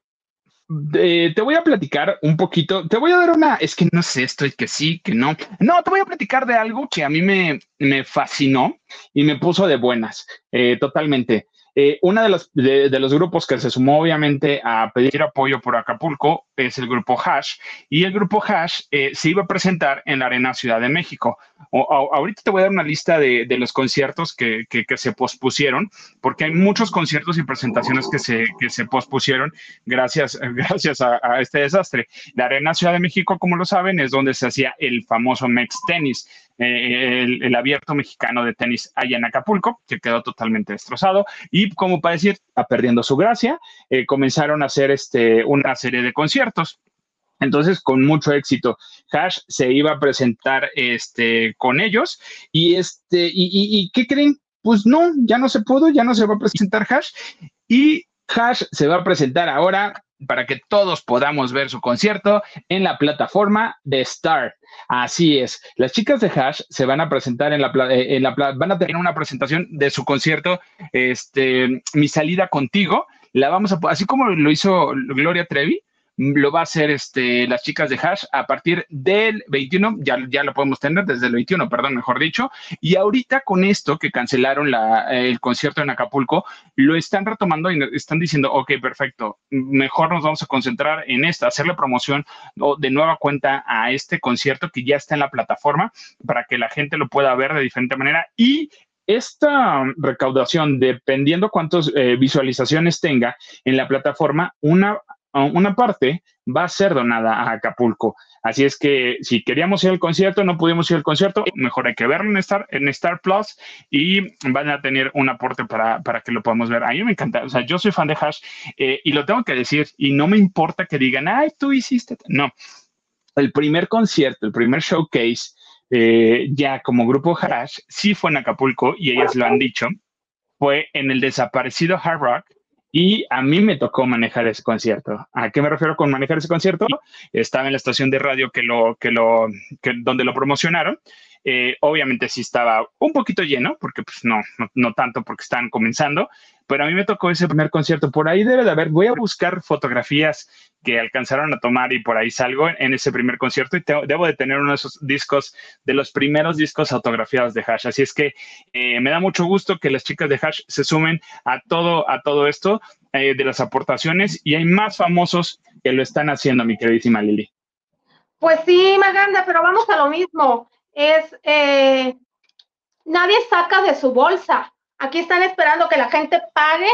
te voy a platicar un poquito, te voy a dar una, es que no sé, esto que sí, que no. No, te voy a platicar de algo que a mí me, me fascinó y me puso de buenas, eh, totalmente. Eh, uno de los, de, los grupos que se sumó obviamente a pedir apoyo por Acapulco es el grupo Hash y el grupo Hash eh, se iba a presentar en la Arena Ciudad de México. ahorita te voy a dar una lista de, los conciertos que, se pospusieron, porque hay muchos conciertos y presentaciones que se, que se pospusieron gracias, gracias a, este desastre. La Arena Ciudad de México, como lo saben, es donde se hacía el famoso Mex Tennis. Eh, el, abierto mexicano de tenis allá en Acapulco, que quedó totalmente destrozado. Y como para decir, perdiendo su gracia, eh, comenzaron a hacer este, una serie de conciertos. Entonces, con mucho éxito, Hash se iba a presentar este, con ellos. Y, este, y, y ¿qué creen? Pues no, ya no se pudo, ya no se va a presentar Hash. Y Hash se va a presentar ahora para que todos podamos ver su concierto en la plataforma de Star. Así es, las chicas de Hash se van a presentar en la, eh, en la van a tener una presentación de su concierto, este, Mi salida contigo. La vamos a, así como lo hizo Gloria Trevi, lo va a hacer este, las chicas de Hash a partir del 21, ya, ya lo podemos tener desde el 21, perdón, mejor dicho. Y ahorita con esto que cancelaron la, el concierto en Acapulco, lo están retomando y están diciendo, ok, perfecto, mejor nos vamos a concentrar en esta, hacerle promoción de nueva cuenta a este concierto que ya está en la plataforma para que la gente lo pueda ver de diferente manera y esta recaudación, dependiendo cuántas eh, visualizaciones tenga en la plataforma, una una parte va a ser donada a Acapulco. Así es que si queríamos ir al concierto, no pudimos ir al concierto, mejor hay que verlo en Star, en Star Plus y van a tener un aporte para, que lo podamos ver. A mí me encanta, o sea, yo soy fan de Hash eh, y lo tengo que decir y no me importa que digan, ay, tú hiciste. No, el primer concierto, el primer showcase eh, ya como grupo Hash, sí fue en Acapulco y ellas lo han dicho, fue en el desaparecido Hard Rock y a mí me tocó manejar ese concierto. ¿A qué me refiero con manejar ese concierto? Estaba en la estación de radio que lo, que lo, que, donde lo promocionaron eh, obviamente sí estaba un poquito lleno, porque pues no, no, tanto porque están comenzando, pero a mí me tocó ese primer concierto. Por ahí debe de haber, voy a buscar fotografías que alcanzaron a tomar y por ahí salgo en ese primer concierto y debo de tener uno de esos discos, de los primeros discos autografiados de Hash. Así es que eh, me da mucho gusto que las chicas de Hash se sumen a todo, a todo esto eh, de las aportaciones y hay más famosos que lo están haciendo, mi queridísima Lili. Pues sí, Maganda, pero vamos a lo mismo es, eh, nadie saca de su bolsa. Aquí están esperando que la gente pague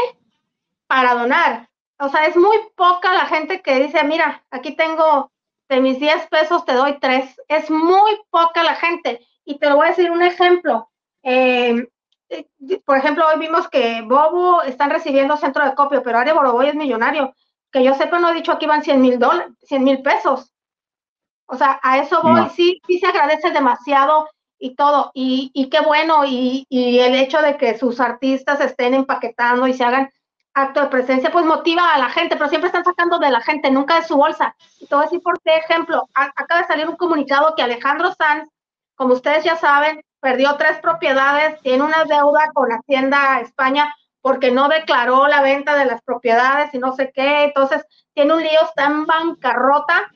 para donar. O sea, es muy poca la gente que dice, mira, aquí tengo de mis 10 pesos, te doy 3. Es muy poca la gente. Y te lo voy a decir un ejemplo. Eh, eh, por ejemplo, hoy vimos que Bobo están recibiendo centro de copio, pero Ari Boroboy es millonario. Que yo sepa, no he dicho iban 100 mil dólares, 100 mil pesos. O sea, a eso voy, sí, sí se agradece demasiado y todo, y, y qué bueno, y, y, el hecho de que sus artistas estén empaquetando y se hagan acto de presencia, pues motiva a la gente, pero siempre están sacando de la gente, nunca de su bolsa. Y todo así por ejemplo, acaba de salir un comunicado que Alejandro Sanz, como ustedes ya saben, perdió tres propiedades, tiene una deuda con Hacienda España porque no declaró la venta de las propiedades y no sé qué, entonces tiene un lío, está en bancarrota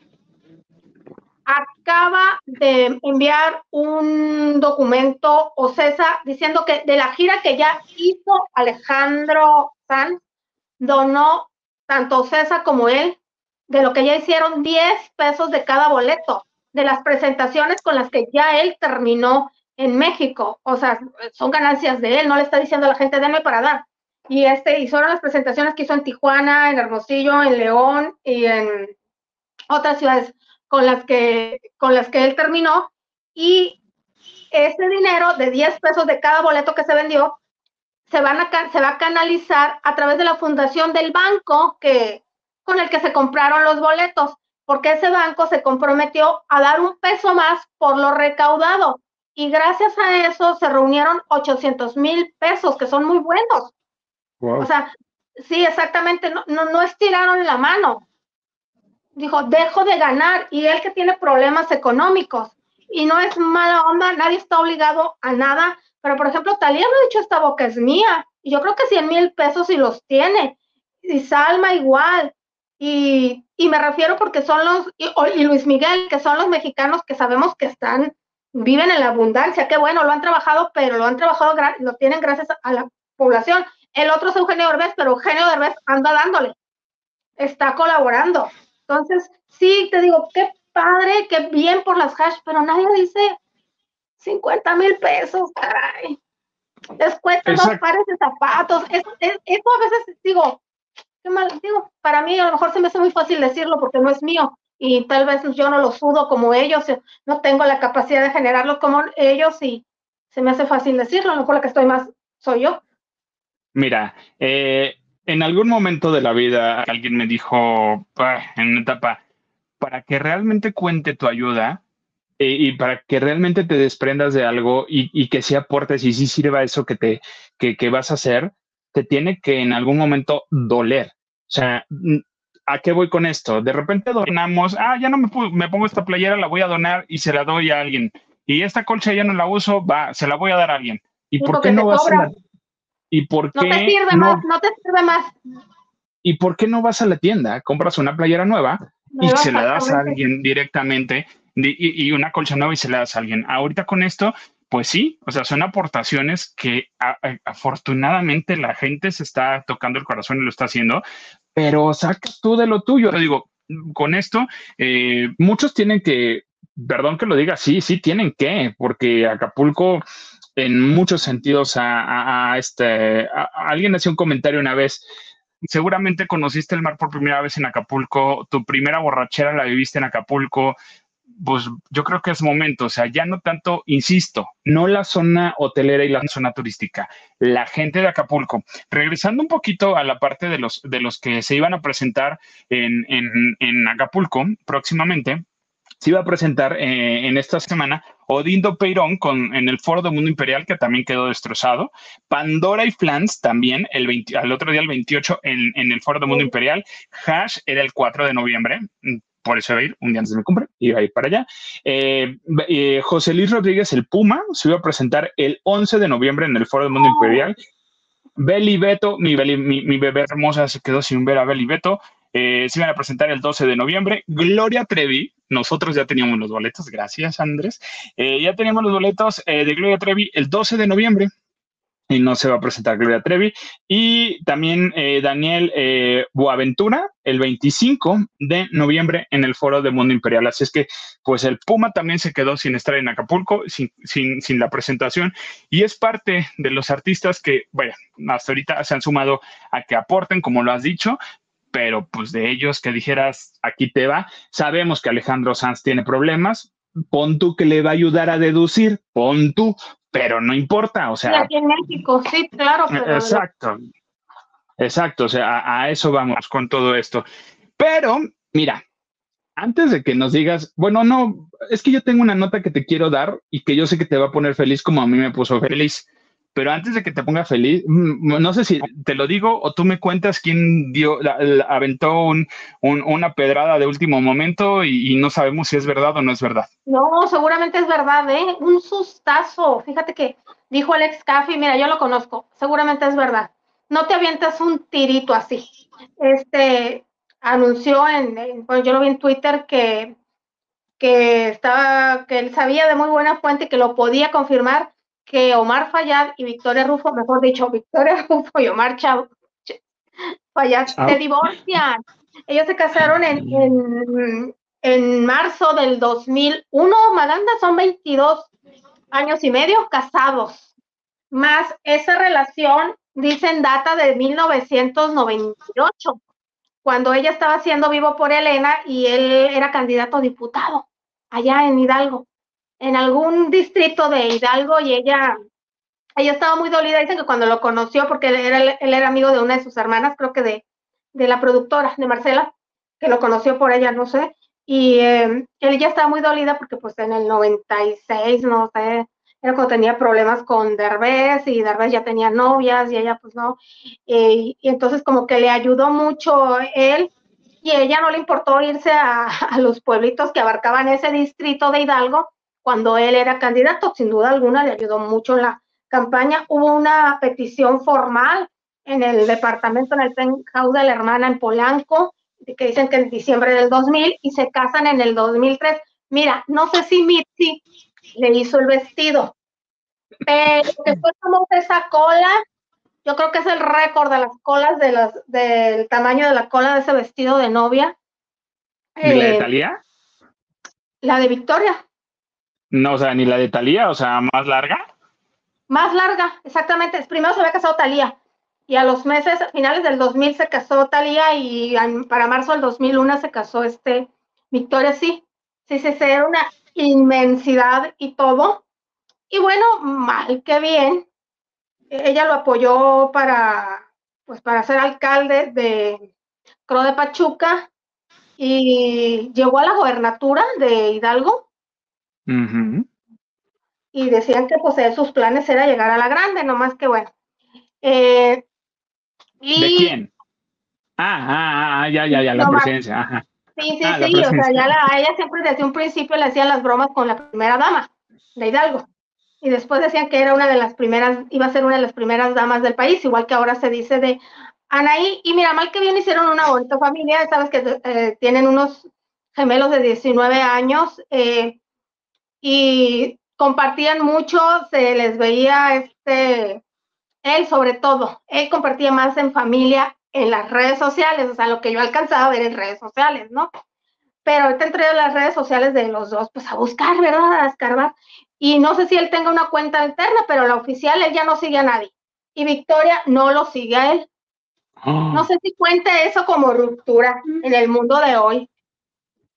acaba de enviar un documento, o César, diciendo que de la gira que ya hizo Alejandro Sanz, donó tanto César como él, de lo que ya hicieron 10 pesos de cada boleto, de las presentaciones con las que ya él terminó en México. O sea, son ganancias de él, no le está diciendo a la gente, denme para dar. Y este, y las presentaciones que hizo en Tijuana, en Hermosillo, en León y en otras ciudades con las que, con las que él terminó y ese dinero de 10 pesos de cada boleto que se vendió se, van a, se va a canalizar a través de la fundación del banco que, con el que se compraron los boletos, porque ese banco se comprometió a dar un peso más por lo recaudado. Y gracias a eso se reunieron 800 mil pesos, que son muy buenos. O sea, sí, exactamente, no, no, no estiraron la mano dijo, dejo de ganar y él que tiene problemas económicos y no es mala onda, nadie está obligado a nada, pero por ejemplo, Talía no ha dicho esta boca es mía y yo creo que 100 mil pesos y los tiene. Y Salma igual. Y, y me refiero porque son los, y, Luis Miguel, que son los mexicanos que sabemos que están, viven en la abundancia, qué bueno, lo han trabajado, pero lo han trabajado, lo tienen gracias a la población. El otro es Eugenio Derbez, pero Eugenio Derbez anda dándole, está colaborando. Entonces, sí, te digo, qué padre, qué bien por las hash, pero nadie dice 50 mil pesos, caray. Les cuesta dos pares de zapatos. Eso, eso, a veces digo, qué mal, digo, para mí a lo mejor se me hace muy fácil decirlo porque no es mío y tal vez yo no lo sudo como ellos, no tengo la capacidad de generarlo como ellos y se me hace fácil decirlo, a lo mejor la que estoy más soy yo. Mira, eh, en algún momento de la vida alguien me dijo, en una etapa, para que realmente cuente tu ayuda eh, y para que realmente te desprendas de algo y, que sí aportes y sí sirva eso que, te, que, vas a hacer, te tiene que en algún momento doler. O sea, ¿a qué voy con esto? De repente donamos, ah, ya no me, me pongo esta playera, la voy a donar y se la doy a alguien. Y esta colcha ya no la uso, va, se la voy a dar a alguien. ¿Y por qué no vas a ¿Y por qué no te sirve más, no te sirve más. ¿Y por qué no vas a la tienda, compras una playera nueva y se la das a alguien directamente y, una colcha nueva y se la das a alguien? Ahorita con esto, pues sí, o sea, son aportaciones que afortunadamente la gente se está tocando el corazón y lo está haciendo, pero sacas tú de lo tuyo. Yo digo, con esto, eh, muchos tienen que, perdón que lo diga, sí, sí tienen que, porque Acapulco en muchos sentidos a, este. alguien hacía un comentario una vez. Seguramente conociste el mar por primera vez en Acapulco, tu primera borrachera la viviste en Acapulco. Pues yo creo que es momento, o sea, ya no tanto, insisto, no la zona hotelera y la zona turística, la gente de Acapulco. Regresando un poquito a la parte de los, de los que se iban a presentar en, en, en Acapulco próximamente, se iba a presentar eh, en esta semana Odindo Peirón con, en el foro de Mundo Imperial, que también quedó destrozado. Pandora y Flans también, el 20, al otro día, el 28, en, en el foro de Mundo Imperial. Hash era el 4 de noviembre por eso iba a ir un día antes de mi cumple, iba a ir para allá. Eh, eh, José Luis Rodríguez, el Puma, se iba a presentar el 11 de noviembre en el Foro del Mundo Imperial. Beli Beto, mi, mi, bebé hermosa se quedó sin ver a Beli Beto. Eh, se iban a presentar el 12 de noviembre. Gloria Trevi, nosotros ya teníamos los boletos, gracias Andrés. ya teníamos los boletos de Gloria Trevi el 12 de noviembre y no se va a presentar Gloria Trevi. Y también eh, Daniel eh, Boaventura, el 25 de noviembre en el foro de Mundo Imperial. Así es que, pues el Puma también se quedó sin estar en Acapulco, sin, sin, sin la presentación. Y es parte de los artistas que, bueno, hasta ahorita se han sumado a que aporten, como lo has dicho, pero pues de ellos que dijeras, aquí te va, sabemos que Alejandro Sanz tiene problemas, pon tú que le va a ayudar a deducir, pon tú, pero no importa, o sea. aquí en México, sí, claro. exacto, exacto, o sea, a, eso vamos con todo esto. Pero, mira, antes de que nos digas, bueno, no, es que yo tengo una nota que te quiero dar y que yo sé que te va a poner feliz como a mí me puso feliz. Pero antes de que te ponga feliz, mm, no sé si te lo digo o tú me cuentas quién dio, aventó un, una pedrada de último momento y, no sabemos si es verdad o no es verdad. No, seguramente es verdad, ¿eh? Un sustazo. Fíjate que dijo Alex Caffey, mira, yo lo conozco, seguramente es verdad. No te avientas un tirito así. Este anunció en, bueno, yo lo vi en Twitter que, que estaba, que él sabía de muy buena fuente que lo podía confirmar que Omar Fayad y Victoria Rufo, mejor dicho, Victoria Rufo y Omar Chau, Fayad se divorcian. Ellos se casaron en, en, marzo del 2001, Maganda, son 22 años y medio casados. Más esa relación, dicen, data de 1998, cuando ella estaba haciendo vivo por Elena y él era candidato a diputado allá en Hidalgo en algún distrito de Hidalgo y ella, ella estaba muy dolida, dicen que cuando lo conoció, porque él era, él era amigo de una de sus hermanas, creo que de, de la productora, de Marcela, que lo conoció por ella, no sé, y eh, él ya estaba muy dolida porque pues en el 96, no sé, era cuando tenía problemas con Derbez y Derbez ya tenía novias y ella pues no, y entonces como que le ayudó mucho él y ella no le importó irse a, a, los pueblitos que abarcaban ese distrito de Hidalgo cuando él era candidato, sin duda alguna le ayudó mucho en la campaña. Hubo una petición formal en el departamento, en el penthouse de la hermana en Polanco, que dicen que en diciembre del 2000 y se casan en el 2003. Mira, no sé si Mitzi le hizo el vestido, pero después tomó esa cola, yo creo que es el récord de las colas, de las, del tamaño de la cola de ese vestido de novia. ¿Y la de eh, Talía? La de Victoria. No, o sea, ni la de Talía, o sea, más larga. Más larga, exactamente. Primero se había casado Talía y a los meses, finales del 2000 se casó Talía y para marzo del 2001 se casó este Victoria, sí. Sí, sí, sí, era una inmensidad y todo. Y bueno, mal que bien, ella lo apoyó para, pues para ser alcalde de Cro de Pachuca y llegó a la gobernatura de Hidalgo y decían que pues sus planes era llegar a la grande, nomás que bueno. Eh, ¿De quién? Ah, ah, ah, ya, ya, ya, la presencia, ajá. Sí, sí, ah, sí, o sea, ya la, ella siempre desde un principio le hacían las bromas con la primera dama de Hidalgo. Y después decían que era una de las primeras, iba a ser una de las primeras damas del país, igual que ahora se dice de Anaí. Y mira, mal que bien hicieron una bonita familia, sabes que eh, tienen unos gemelos de 19 años. Eh, y compartían mucho, se les veía este, él sobre todo, él compartía más en familia en las redes sociales, o sea, lo que yo alcanzaba a ver en redes sociales, ¿no? Pero ahorita entré a las redes sociales de los dos, pues a buscar, ¿verdad? A escarbar. Y no sé si él tenga una cuenta alterna, pero la oficial él ya no sigue a nadie. Y Victoria no lo sigue a él. No sé si cuente eso como ruptura en el mundo de hoy,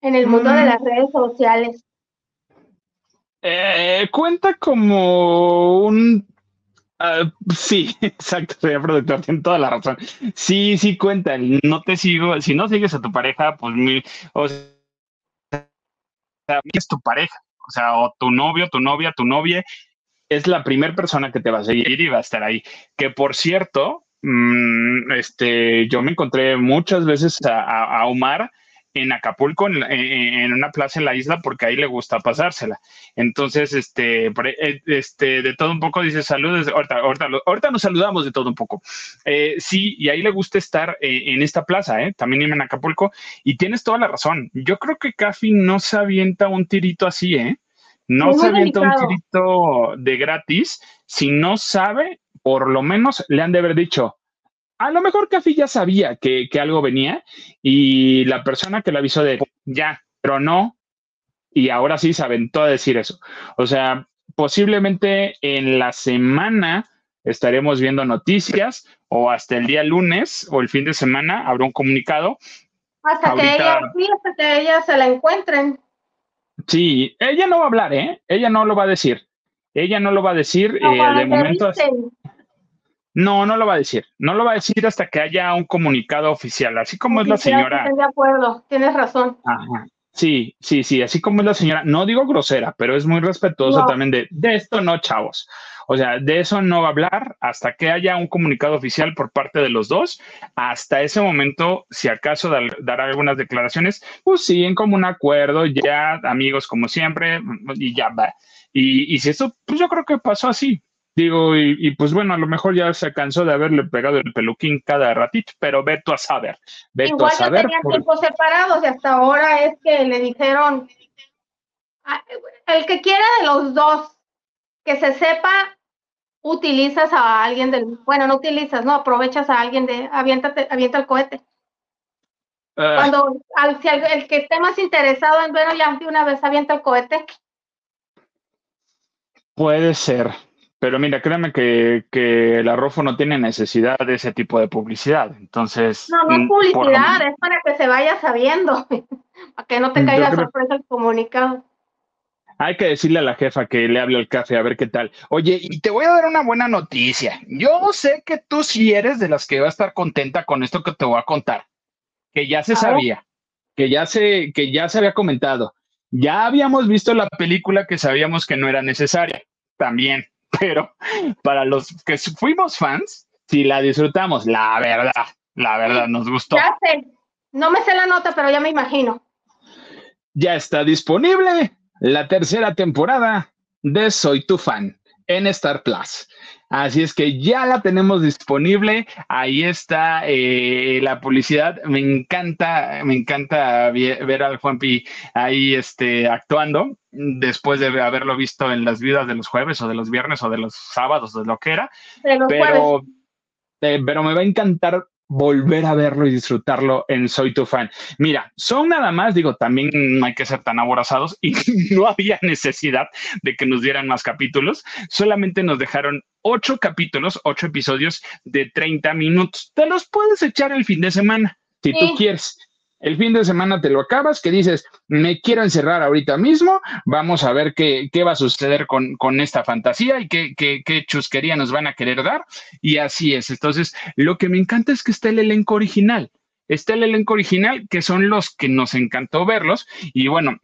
en el mundo de mm. las redes sociales. Eh, cuenta como un. Ah, sí, exacto, el productor, tiene toda la razón. Sí, sí cuenta, no te sigo, si no sigues a tu pareja, pues mi, o es tu pareja, o sea, o tu novio, tu novia, tu novia, es la primera persona que te va a seguir y va a estar ahí. Que por cierto, mm, este, yo me encontré muchas veces a, a Omar en Acapulco, en, una plaza en la isla, porque ahí le gusta pasársela. Entonces, este, eh, este, de todo un poco dice saludos, ahorita, ahorita, ahorita nos saludamos de todo un poco. Eh, sí, y ahí le gusta estar eh, en esta plaza, ¿eh? también en Acapulco, y tienes toda la razón. Yo creo que Cafi no se avienta un tirito así, ¿eh? No se avienta un tirito de gratis si no sabe, por lo menos le han de haber dicho, a lo mejor Cafi ya sabía que, algo venía y la persona que le avisó de ya, pero no, y ahora sí se aventó a decir eso. O sea, posiblemente en la semana estaremos viendo noticias o hasta el día lunes o el fin de semana habrá un comunicado. Hasta que ella, hasta que ella se la encuentren. Sí, ella no va a hablar, ¿eh? Ella no lo va a decir. Ella no lo va a decir eh, de momento. No, no lo va a decir. No lo va a decir hasta que haya un comunicado oficial, así como es la señora. Estoy de acuerdo, tienes razón. Sí, sí, sí, así como es la señora. No digo grosera, pero es muy respetuoso también de, de esto no, chavos. O sea, de eso no va a hablar hasta que haya un comunicado oficial por parte de los dos. Hasta ese momento, si acaso dará algunas declaraciones, pues sí, en un acuerdo, ya amigos como siempre, y ya va. Y, y si eso, pues yo creo que pasó así. Digo, y, pues bueno, a lo mejor ya se cansó de haberle pegado el peluquín cada ratito, pero ve tú a saber. Ve Igual a saber. tenían tiempos separados y hasta ahora es que le dijeron, ah, el que quiera de los dos, que se sepa, utilizas a alguien del, bueno, no utilizas, no, aprovechas a alguien de, aviéntate, avienta el cohete. Ah. Cuando al, si el, que esté más interesado en, bueno, ya de una vez avienta el cohete. Puede ser, pero mira, créeme que, que el arrofo no tiene necesidad de ese tipo de publicidad. Entonces. No, no es mm, publicidad, es para que se vaya sabiendo, para que no te caiga sorpresa el comunicado. Hay que decirle a la jefa que le hable al café a ver qué tal. Oye, y te voy a dar una buena noticia. Yo sé que tú sí eres de las que va a estar contenta con esto que te voy a contar. Que ya se sabía, que ya se, que ya se había comentado. Ya habíamos visto la película que sabíamos que no era necesaria. También pero para los que fuimos fans, si la disfrutamos, la verdad, la verdad, nos gustó. Ya sé, no me sé la nota, pero ya me imagino. Ya está disponible la tercera temporada de Soy tu fan en Star Plus. Así es que ya la tenemos disponible. Ahí está eh, la publicidad. Me encanta, me encanta ver al Juanpi ahí este, actuando después de haberlo visto en las vidas de los jueves o de los viernes o de los sábados, de lo que era. pero, eh, pero me va a encantar volver a verlo y disfrutarlo en Soy tu fan. Mira, son nada más, digo, también no hay que ser tan aborazados y no había necesidad de que nos dieran más capítulos, solamente nos dejaron ocho capítulos, ocho episodios de 30 minutos. Te los puedes echar el fin de semana, si tú quieres. El fin de semana te lo acabas, que dices, me quiero encerrar ahorita mismo, vamos a ver qué, qué va a suceder con, con esta fantasía y qué, qué, qué, chusquería nos van a querer dar. Y así es. Entonces, lo que me encanta es que está el elenco original. Está el elenco original, que son los que nos encantó verlos. Y bueno,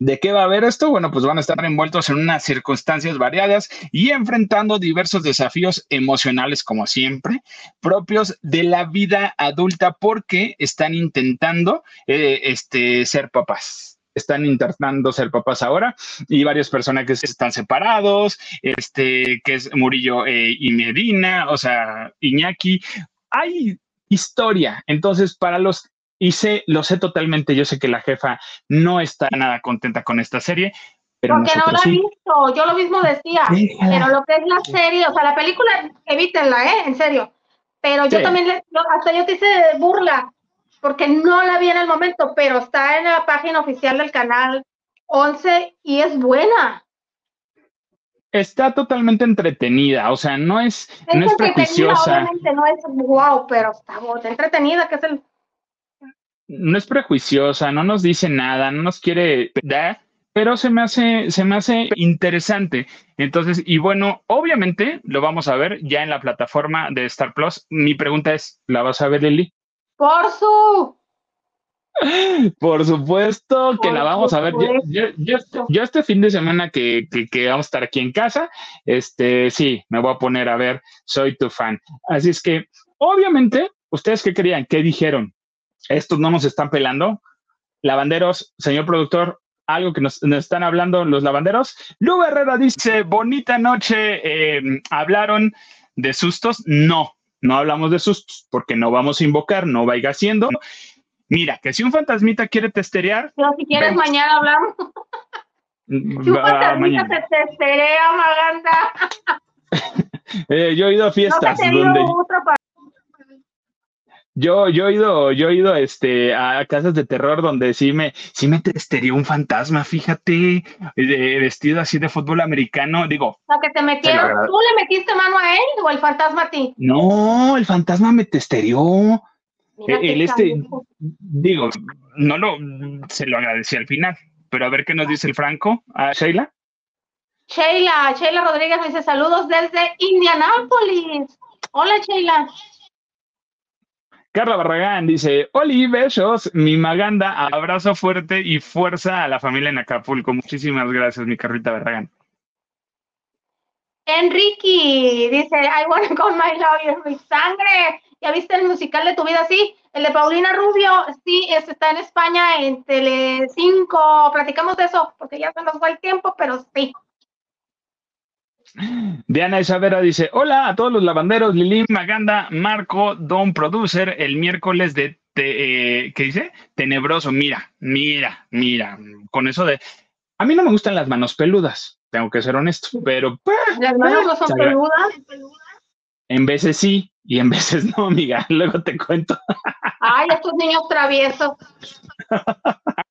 ¿De qué va a haber esto? Bueno, pues van a estar envueltos en unas circunstancias variadas y enfrentando diversos desafíos emocionales, como siempre, propios de la vida adulta, porque están intentando eh, este, ser papás están intentando ser papás ahora y varios personajes están separados, este, que es Murillo eh, y Medina, o sea, Iñaki. Hay historia. Entonces, para los y sé, lo sé totalmente, yo sé que la jefa no está nada contenta con esta serie. Pero Porque no la ha visto, yo lo mismo decía, pero lo que es la serie, o sea, la película, evítenla, ¿eh? En serio. Pero yo también, le, hasta yo te hice burla, porque no la vi en el momento, pero está en la página oficial del canal 11 y es buena. Está totalmente entretenida, o sea, no es, no es prejuiciosa. Obviamente no es wow, pero está entretenida, que es el no es prejuiciosa, no nos dice nada, no nos quiere dar, pero se me hace, se me hace interesante. Entonces, y bueno, obviamente lo vamos a ver ya en la plataforma de Star Plus. Mi pregunta es, ¿la vas a ver, Lili? Por su. Por supuesto que la vamos a ver. Yo, este fin de semana que, que, vamos a estar aquí en casa, este sí, me voy a poner a ver, soy tu fan. Así es que, obviamente, ¿ustedes qué querían? ¿Qué dijeron? Estos no nos están pelando. Lavanderos, señor productor, algo que nos, están hablando los lavanderos. Lu Herrera dice, bonita noche, em, ¿hablaron de sustos? No, no hablamos de sustos porque no vamos a invocar, no vaya haciendo. Mira, que si un fantasmita quiere testerear. No, si quieres, mañana hablamos. Mm, si un fantasmita te testerea, Maganda. eh, yo he ido a fiestas donde. Yo, yo he ido, yo he ido este, a casas de terror donde sí me, sí me testería un fantasma, fíjate, vestido así de fútbol americano, digo. O que te metieron, ¿tú le metiste mano a él o el fantasma a ti? No, el fantasma me testerió. el este, digo, no lo, se lo agradecí al final, pero a ver qué nos dice el Franco, a Sheila. Sheila, Sheila Rodríguez me dice saludos desde Indianápolis. Hola Sheila. Carla Barragán dice, Oli, besos, mi Maganda, abrazo fuerte y fuerza a la familia en Acapulco. Muchísimas gracias, mi Carlita Barragán. Enrique dice, I wanna call my lawyer, mi sangre. ¿Ya viste el musical de tu vida? Sí, el de Paulina Rubio, sí, está en España en Telecinco. Platicamos de eso, porque ya se nos fue el tiempo, pero sí. Diana Isabera dice: Hola a todos los lavanderos, Lili, Maganda, Marco, Don Producer, el miércoles de, eh, ¿qué dice? Tenebroso. Mira, mira, mira, con eso de. A mí no me gustan las manos peludas, tengo que ser honesto, pero. Pues, ¿Las manos no son peludas? En veces sí y en veces no, amiga. Luego te cuento. Ay, estos niños traviesos.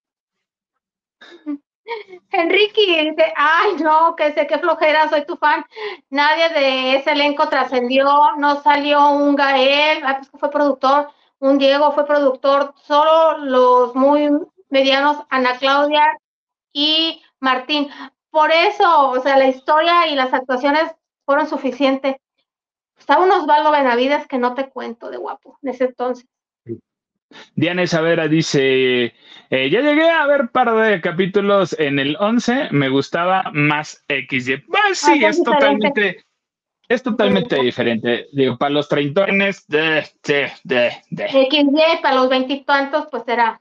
Enrique ay no, que sé qué flojera, soy tu fan. Nadie de ese elenco trascendió, no salió un Gael, ah, pues fue productor, un Diego fue productor, solo los muy medianos, Ana Claudia y Martín. Por eso, o sea, la historia y las actuaciones fueron suficientes. Estaba un Osvaldo Benavides que no te cuento de guapo en ese entonces. Diana Isabera dice, eh, ya llegué a ver par de capítulos en el 11, me gustaba más XY. Pues sí, ah, es totalmente, es totalmente diferente. Digo, para los treintones, de, de, de, de. XY, para los veintitantos, pues será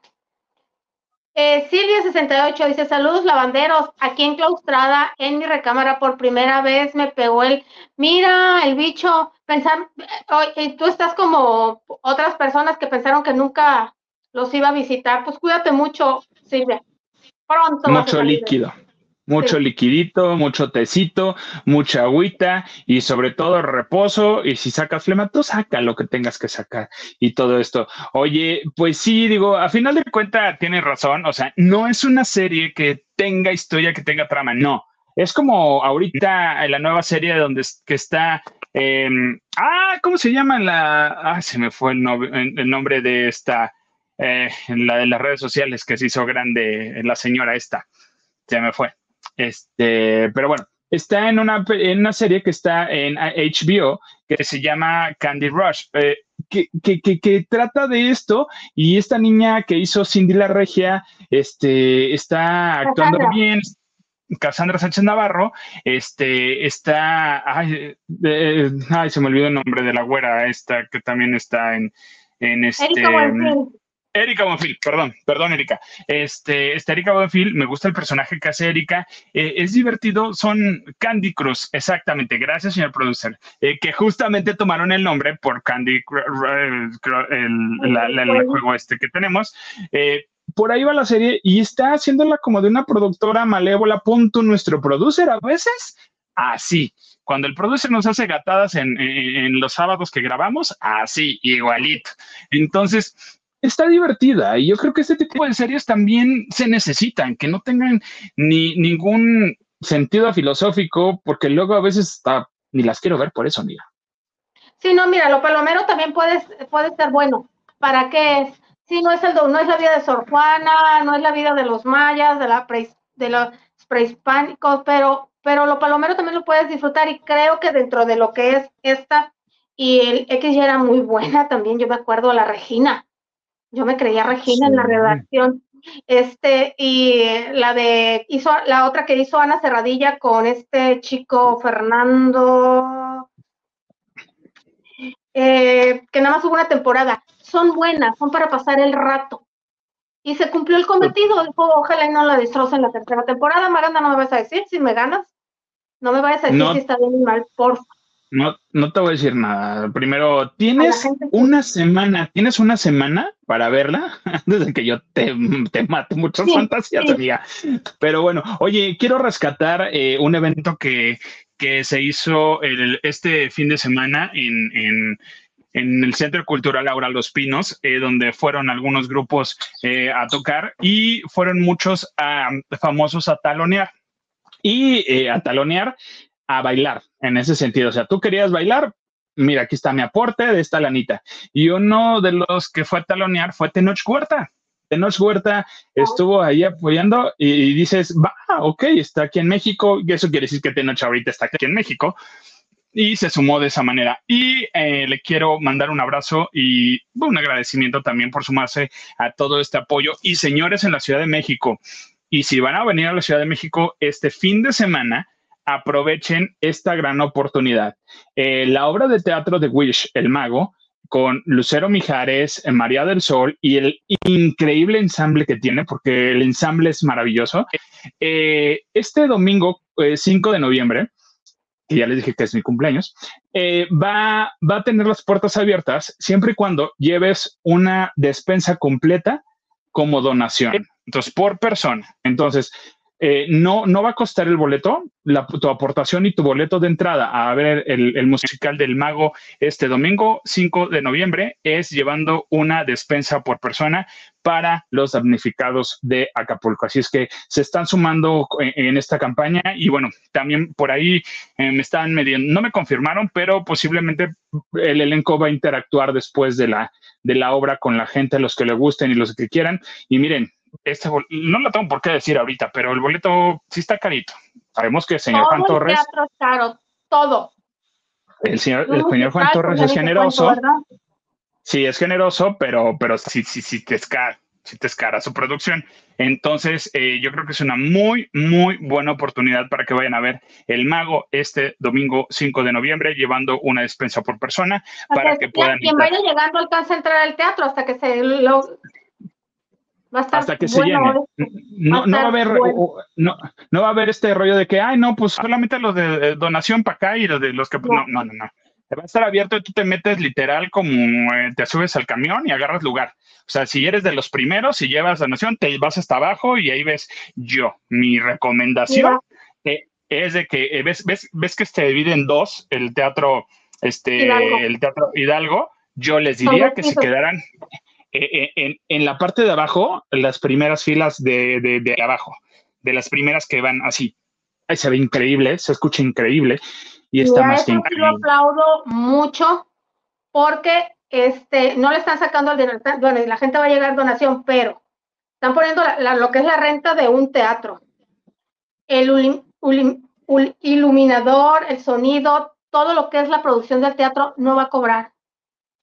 eh, Silvia68 dice, saludos lavanderos, aquí enclaustrada en mi recámara por primera vez me pegó el, mira, el bicho, pensar, y tú estás como otras personas que pensaron que nunca los iba a visitar, pues cuídate mucho, Silvia. Pronto. Mucho líquido mucho liquidito, mucho tecito, mucha agüita y sobre todo reposo. Y si sacas flema, tú saca lo que tengas que sacar y todo esto. Oye, pues sí, digo, a final de cuentas tienes razón. O sea, no es una serie que tenga historia, que tenga trama, no. Es como ahorita en la nueva serie donde que está. Em, ah, ¿cómo se llama la? Ah, se me fue el, el nombre de esta. Eh, la de las redes sociales que se hizo grande, la señora esta. Se me fue. Este, pero bueno, está en una, en una serie que está en HBO que se llama Candy Rush, eh, que, que, que, trata de esto y esta niña que hizo Cindy la Regia este, está actuando bien. Cassandra Sánchez Navarro, este, está, ay, ay, se me olvidó el nombre de la güera esta que también está en, en este. Erika Bonfil, perdón, perdón, Erika. Este, esta Erika Bonfil, me gusta el personaje que hace Erika, eh, es divertido, son Candy Cruz, exactamente, gracias, señor producer, eh, que justamente tomaron el nombre por Candy, el, juego este que tenemos. Eh, por ahí va la serie y está haciéndola como de una productora malévola, punto nuestro producer a veces, así. Cuando el producer nos hace gatadas en, en los sábados que grabamos, así, igualito. Entonces, está divertida y yo creo que este tipo de series también se necesitan, que no tengan ni ningún sentido filosófico, porque luego a veces está, ni las quiero ver por eso, mira. Sí, no, mira, lo palomero también puede, puede ser bueno. ¿Para qué es? Sí, no es, el, no es la vida de Sor Juana, no es la vida de los mayas, de, la de los prehispánicos, pero, pero lo palomero también lo puedes disfrutar y creo que dentro de lo que es esta y el X ya era muy buena también, yo me acuerdo a la Regina, Yo me creía Regina en la redacción. Este, y la de, hizo, la otra que hizo Ana Cerradilla con este chico Fernando, eh, que nada más hubo una temporada. Son buenas, son para pasar el rato. Y se cumplió el cometido. Dijo, ojalá y no la destrocen la tercera temporada. Maganda, no me vas a decir si me ganas. No me vayas a decir si está bien o mal, por no, no te voy a decir nada. Primero, tienes una semana, tienes una semana para verla antes de que yo te, te mate muchas fantasías, Pero bueno, oye, quiero rescatar eh, un evento que, que se hizo el, este fin de semana en, en, en el Centro Cultural Laura Los Pinos, eh, donde fueron algunos grupos eh, a tocar y fueron muchos famosos a talonear. Y a talonear a bailar en ese sentido. O sea, tú querías bailar, mira, aquí está mi aporte de esta lanita. Y uno de los que fue a talonear fue Tenoch Huerta. Tenoch Huerta estuvo ahí apoyando y, dices, va, ok, está aquí en México. Y eso quiere decir que Tenoch ahorita está aquí en México. Y se sumó de esa manera. Y eh, le quiero mandar un abrazo y un agradecimiento también por sumarse a todo este apoyo. Y señores en la Ciudad de México, y si van a venir a la Ciudad de México este fin de semana, aprovechen esta gran oportunidad. Eh, la obra de teatro de Wish, El Mago, con Lucero Mijares, eh, María del Sol y el increíble ensamble que tiene, porque el ensamble es maravilloso. Eh, este domingo 5 de noviembre, que ya les dije que es mi cumpleaños, va, va a tener las puertas abiertas siempre y cuando lleves una despensa completa como donación. Entonces, por persona. Entonces, eh, no, no va a costar el boleto, tu aportación y tu boleto de entrada a ver el, musical del mago este domingo 5 de noviembre es llevando una despensa por persona para los damnificados de Acapulco. Así es que se están sumando en, esta campaña y bueno, también por ahí eh, me están medio, no me confirmaron, pero posiblemente el elenco va a interactuar después de la, de la obra con la gente, los que le gusten y los que quieran. Y miren, este, no lo tengo por qué decir ahorita, pero el boleto sí está carito. Sabemos que el señor Juan Torres. todo. El señor, el señor Juan Torres es generoso. sí, es generoso, pero, pero sí, sí, sí te escara, sí te escara su producción. Entonces, eh, yo creo que es una muy, muy buena oportunidad para que vayan a ver El Mago este domingo 5 de noviembre, llevando una despensa por persona para que puedan. Quien vaya llegando alcanza a entrar al teatro hasta que se lo, hasta que se llene. No, va a haber, no, no, va a haber este rollo de que, ay, no, pues solamente los de donación para acá y los de los que, no, no, no, no. Va a estar abierto y tú te metes literal como eh, te subes al camión y agarras lugar. O sea, si eres de los primeros y llevas donación, te vas hasta abajo y ahí ves yo. Mi recomendación eh, es de que eh, ves, ves, ves que se divide en dos el teatro, este, el teatro Hidalgo. Yo les diría que se quedaran eh, eh, en, la parte de abajo, las primeras filas de, de, abajo, de las primeras que van así. Ahí se ve increíble, se escucha increíble y está más que increíble. Lo aplaudo mucho porque este, no le están sacando el dinero, bueno, la gente va a llegar donación, pero están poniendo lo que es la renta de un teatro. El iluminador, el sonido, todo lo que es la producción del teatro no va a cobrar.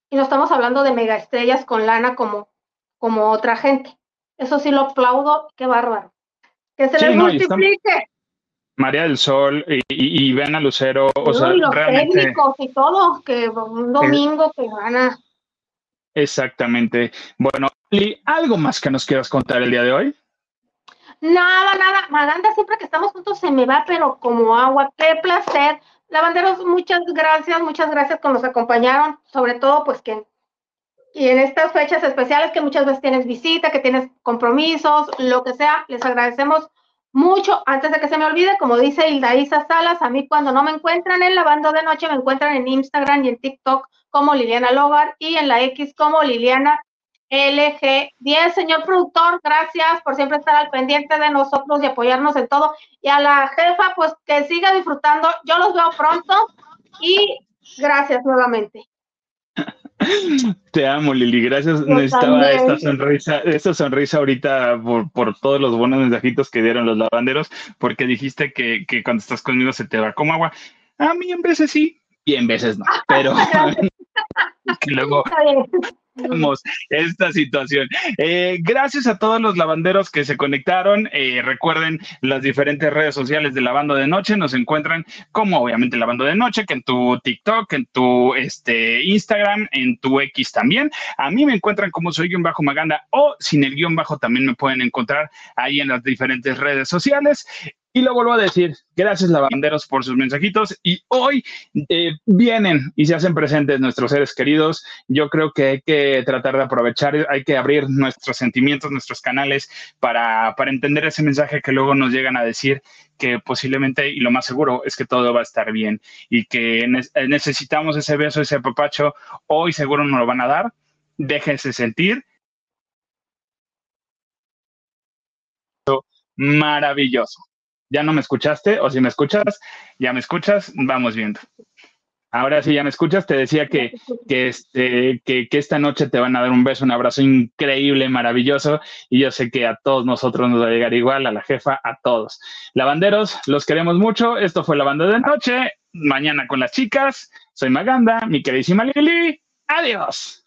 Y no estamos hablando de megaestrellas con lana como, como otra gente. Eso sí lo aplaudo, qué bárbaro. Que se les multiplique. María del Sol y, y, y a Lucero, o sea, y los técnicos y todo, que un domingo que gana. Exactamente. Bueno, ¿y algo más que nos quieras contar el día de hoy? Nada, nada. Maganda, siempre que estamos juntos se me va, pero como agua. Qué placer Lavanderos, muchas gracias, muchas gracias que nos acompañaron, sobre todo pues que y en estas fechas especiales que muchas veces tienes visita, que tienes compromisos, lo que sea, les agradecemos mucho. Antes de que se me olvide, como dice Hilda Isa Salas, a mí cuando no me encuentran en Lavando de Noche, me encuentran en Instagram y en TikTok como Liliana Logar y en la X como Liliana LG10. Señor productor, gracias por siempre estar al pendiente de nosotros y apoyarnos en todo. Y a la jefa, pues que siga disfrutando. Yo los veo pronto y gracias nuevamente. Te amo, Lili. Gracias. Necesitaba esta sonrisa, esta sonrisa ahorita por, por, todos los buenos mensajitos que dieron los lavanderos, porque dijiste que, que cuando estás conmigo se te va como agua. A mí en veces sí y en veces no, pero que luego esta situación. Eh, gracias a todos los lavanderos que se conectaron. Eh, recuerden las diferentes redes sociales de Lavando de Noche. Nos encuentran como obviamente Lavando de Noche, que en tu TikTok, en tu este, Instagram, en tu X también. A mí me encuentran como soy guion bajo Maganda o sin el guion bajo también me pueden encontrar ahí en las diferentes redes sociales. Y lo vuelvo a decir, gracias lavanderos por sus mensajitos. Y hoy eh, vienen y se hacen presentes nuestros seres queridos. Yo creo que hay que tratar de aprovechar, hay que abrir nuestros sentimientos, nuestros canales para, para entender ese mensaje que luego nos llegan a decir que posiblemente, y lo más seguro, es que todo va a estar bien y que necesitamos ese beso, ese papacho. Hoy seguro nos lo van a dar. Déjense sentir. Maravilloso ya no me escuchaste, o si me escuchas, ya me escuchas, vamos viendo. Ahora sí, ya me escuchas, te decía que, que, este, que, esta noche te van a dar un beso, un abrazo increíble, maravilloso, y yo sé que a todos nosotros nos va a llegar igual, a la jefa, a todos. Lavanderos, los queremos mucho, esto fue la banda de noche, mañana con las chicas, soy Maganda, mi queridísima Lili, adiós.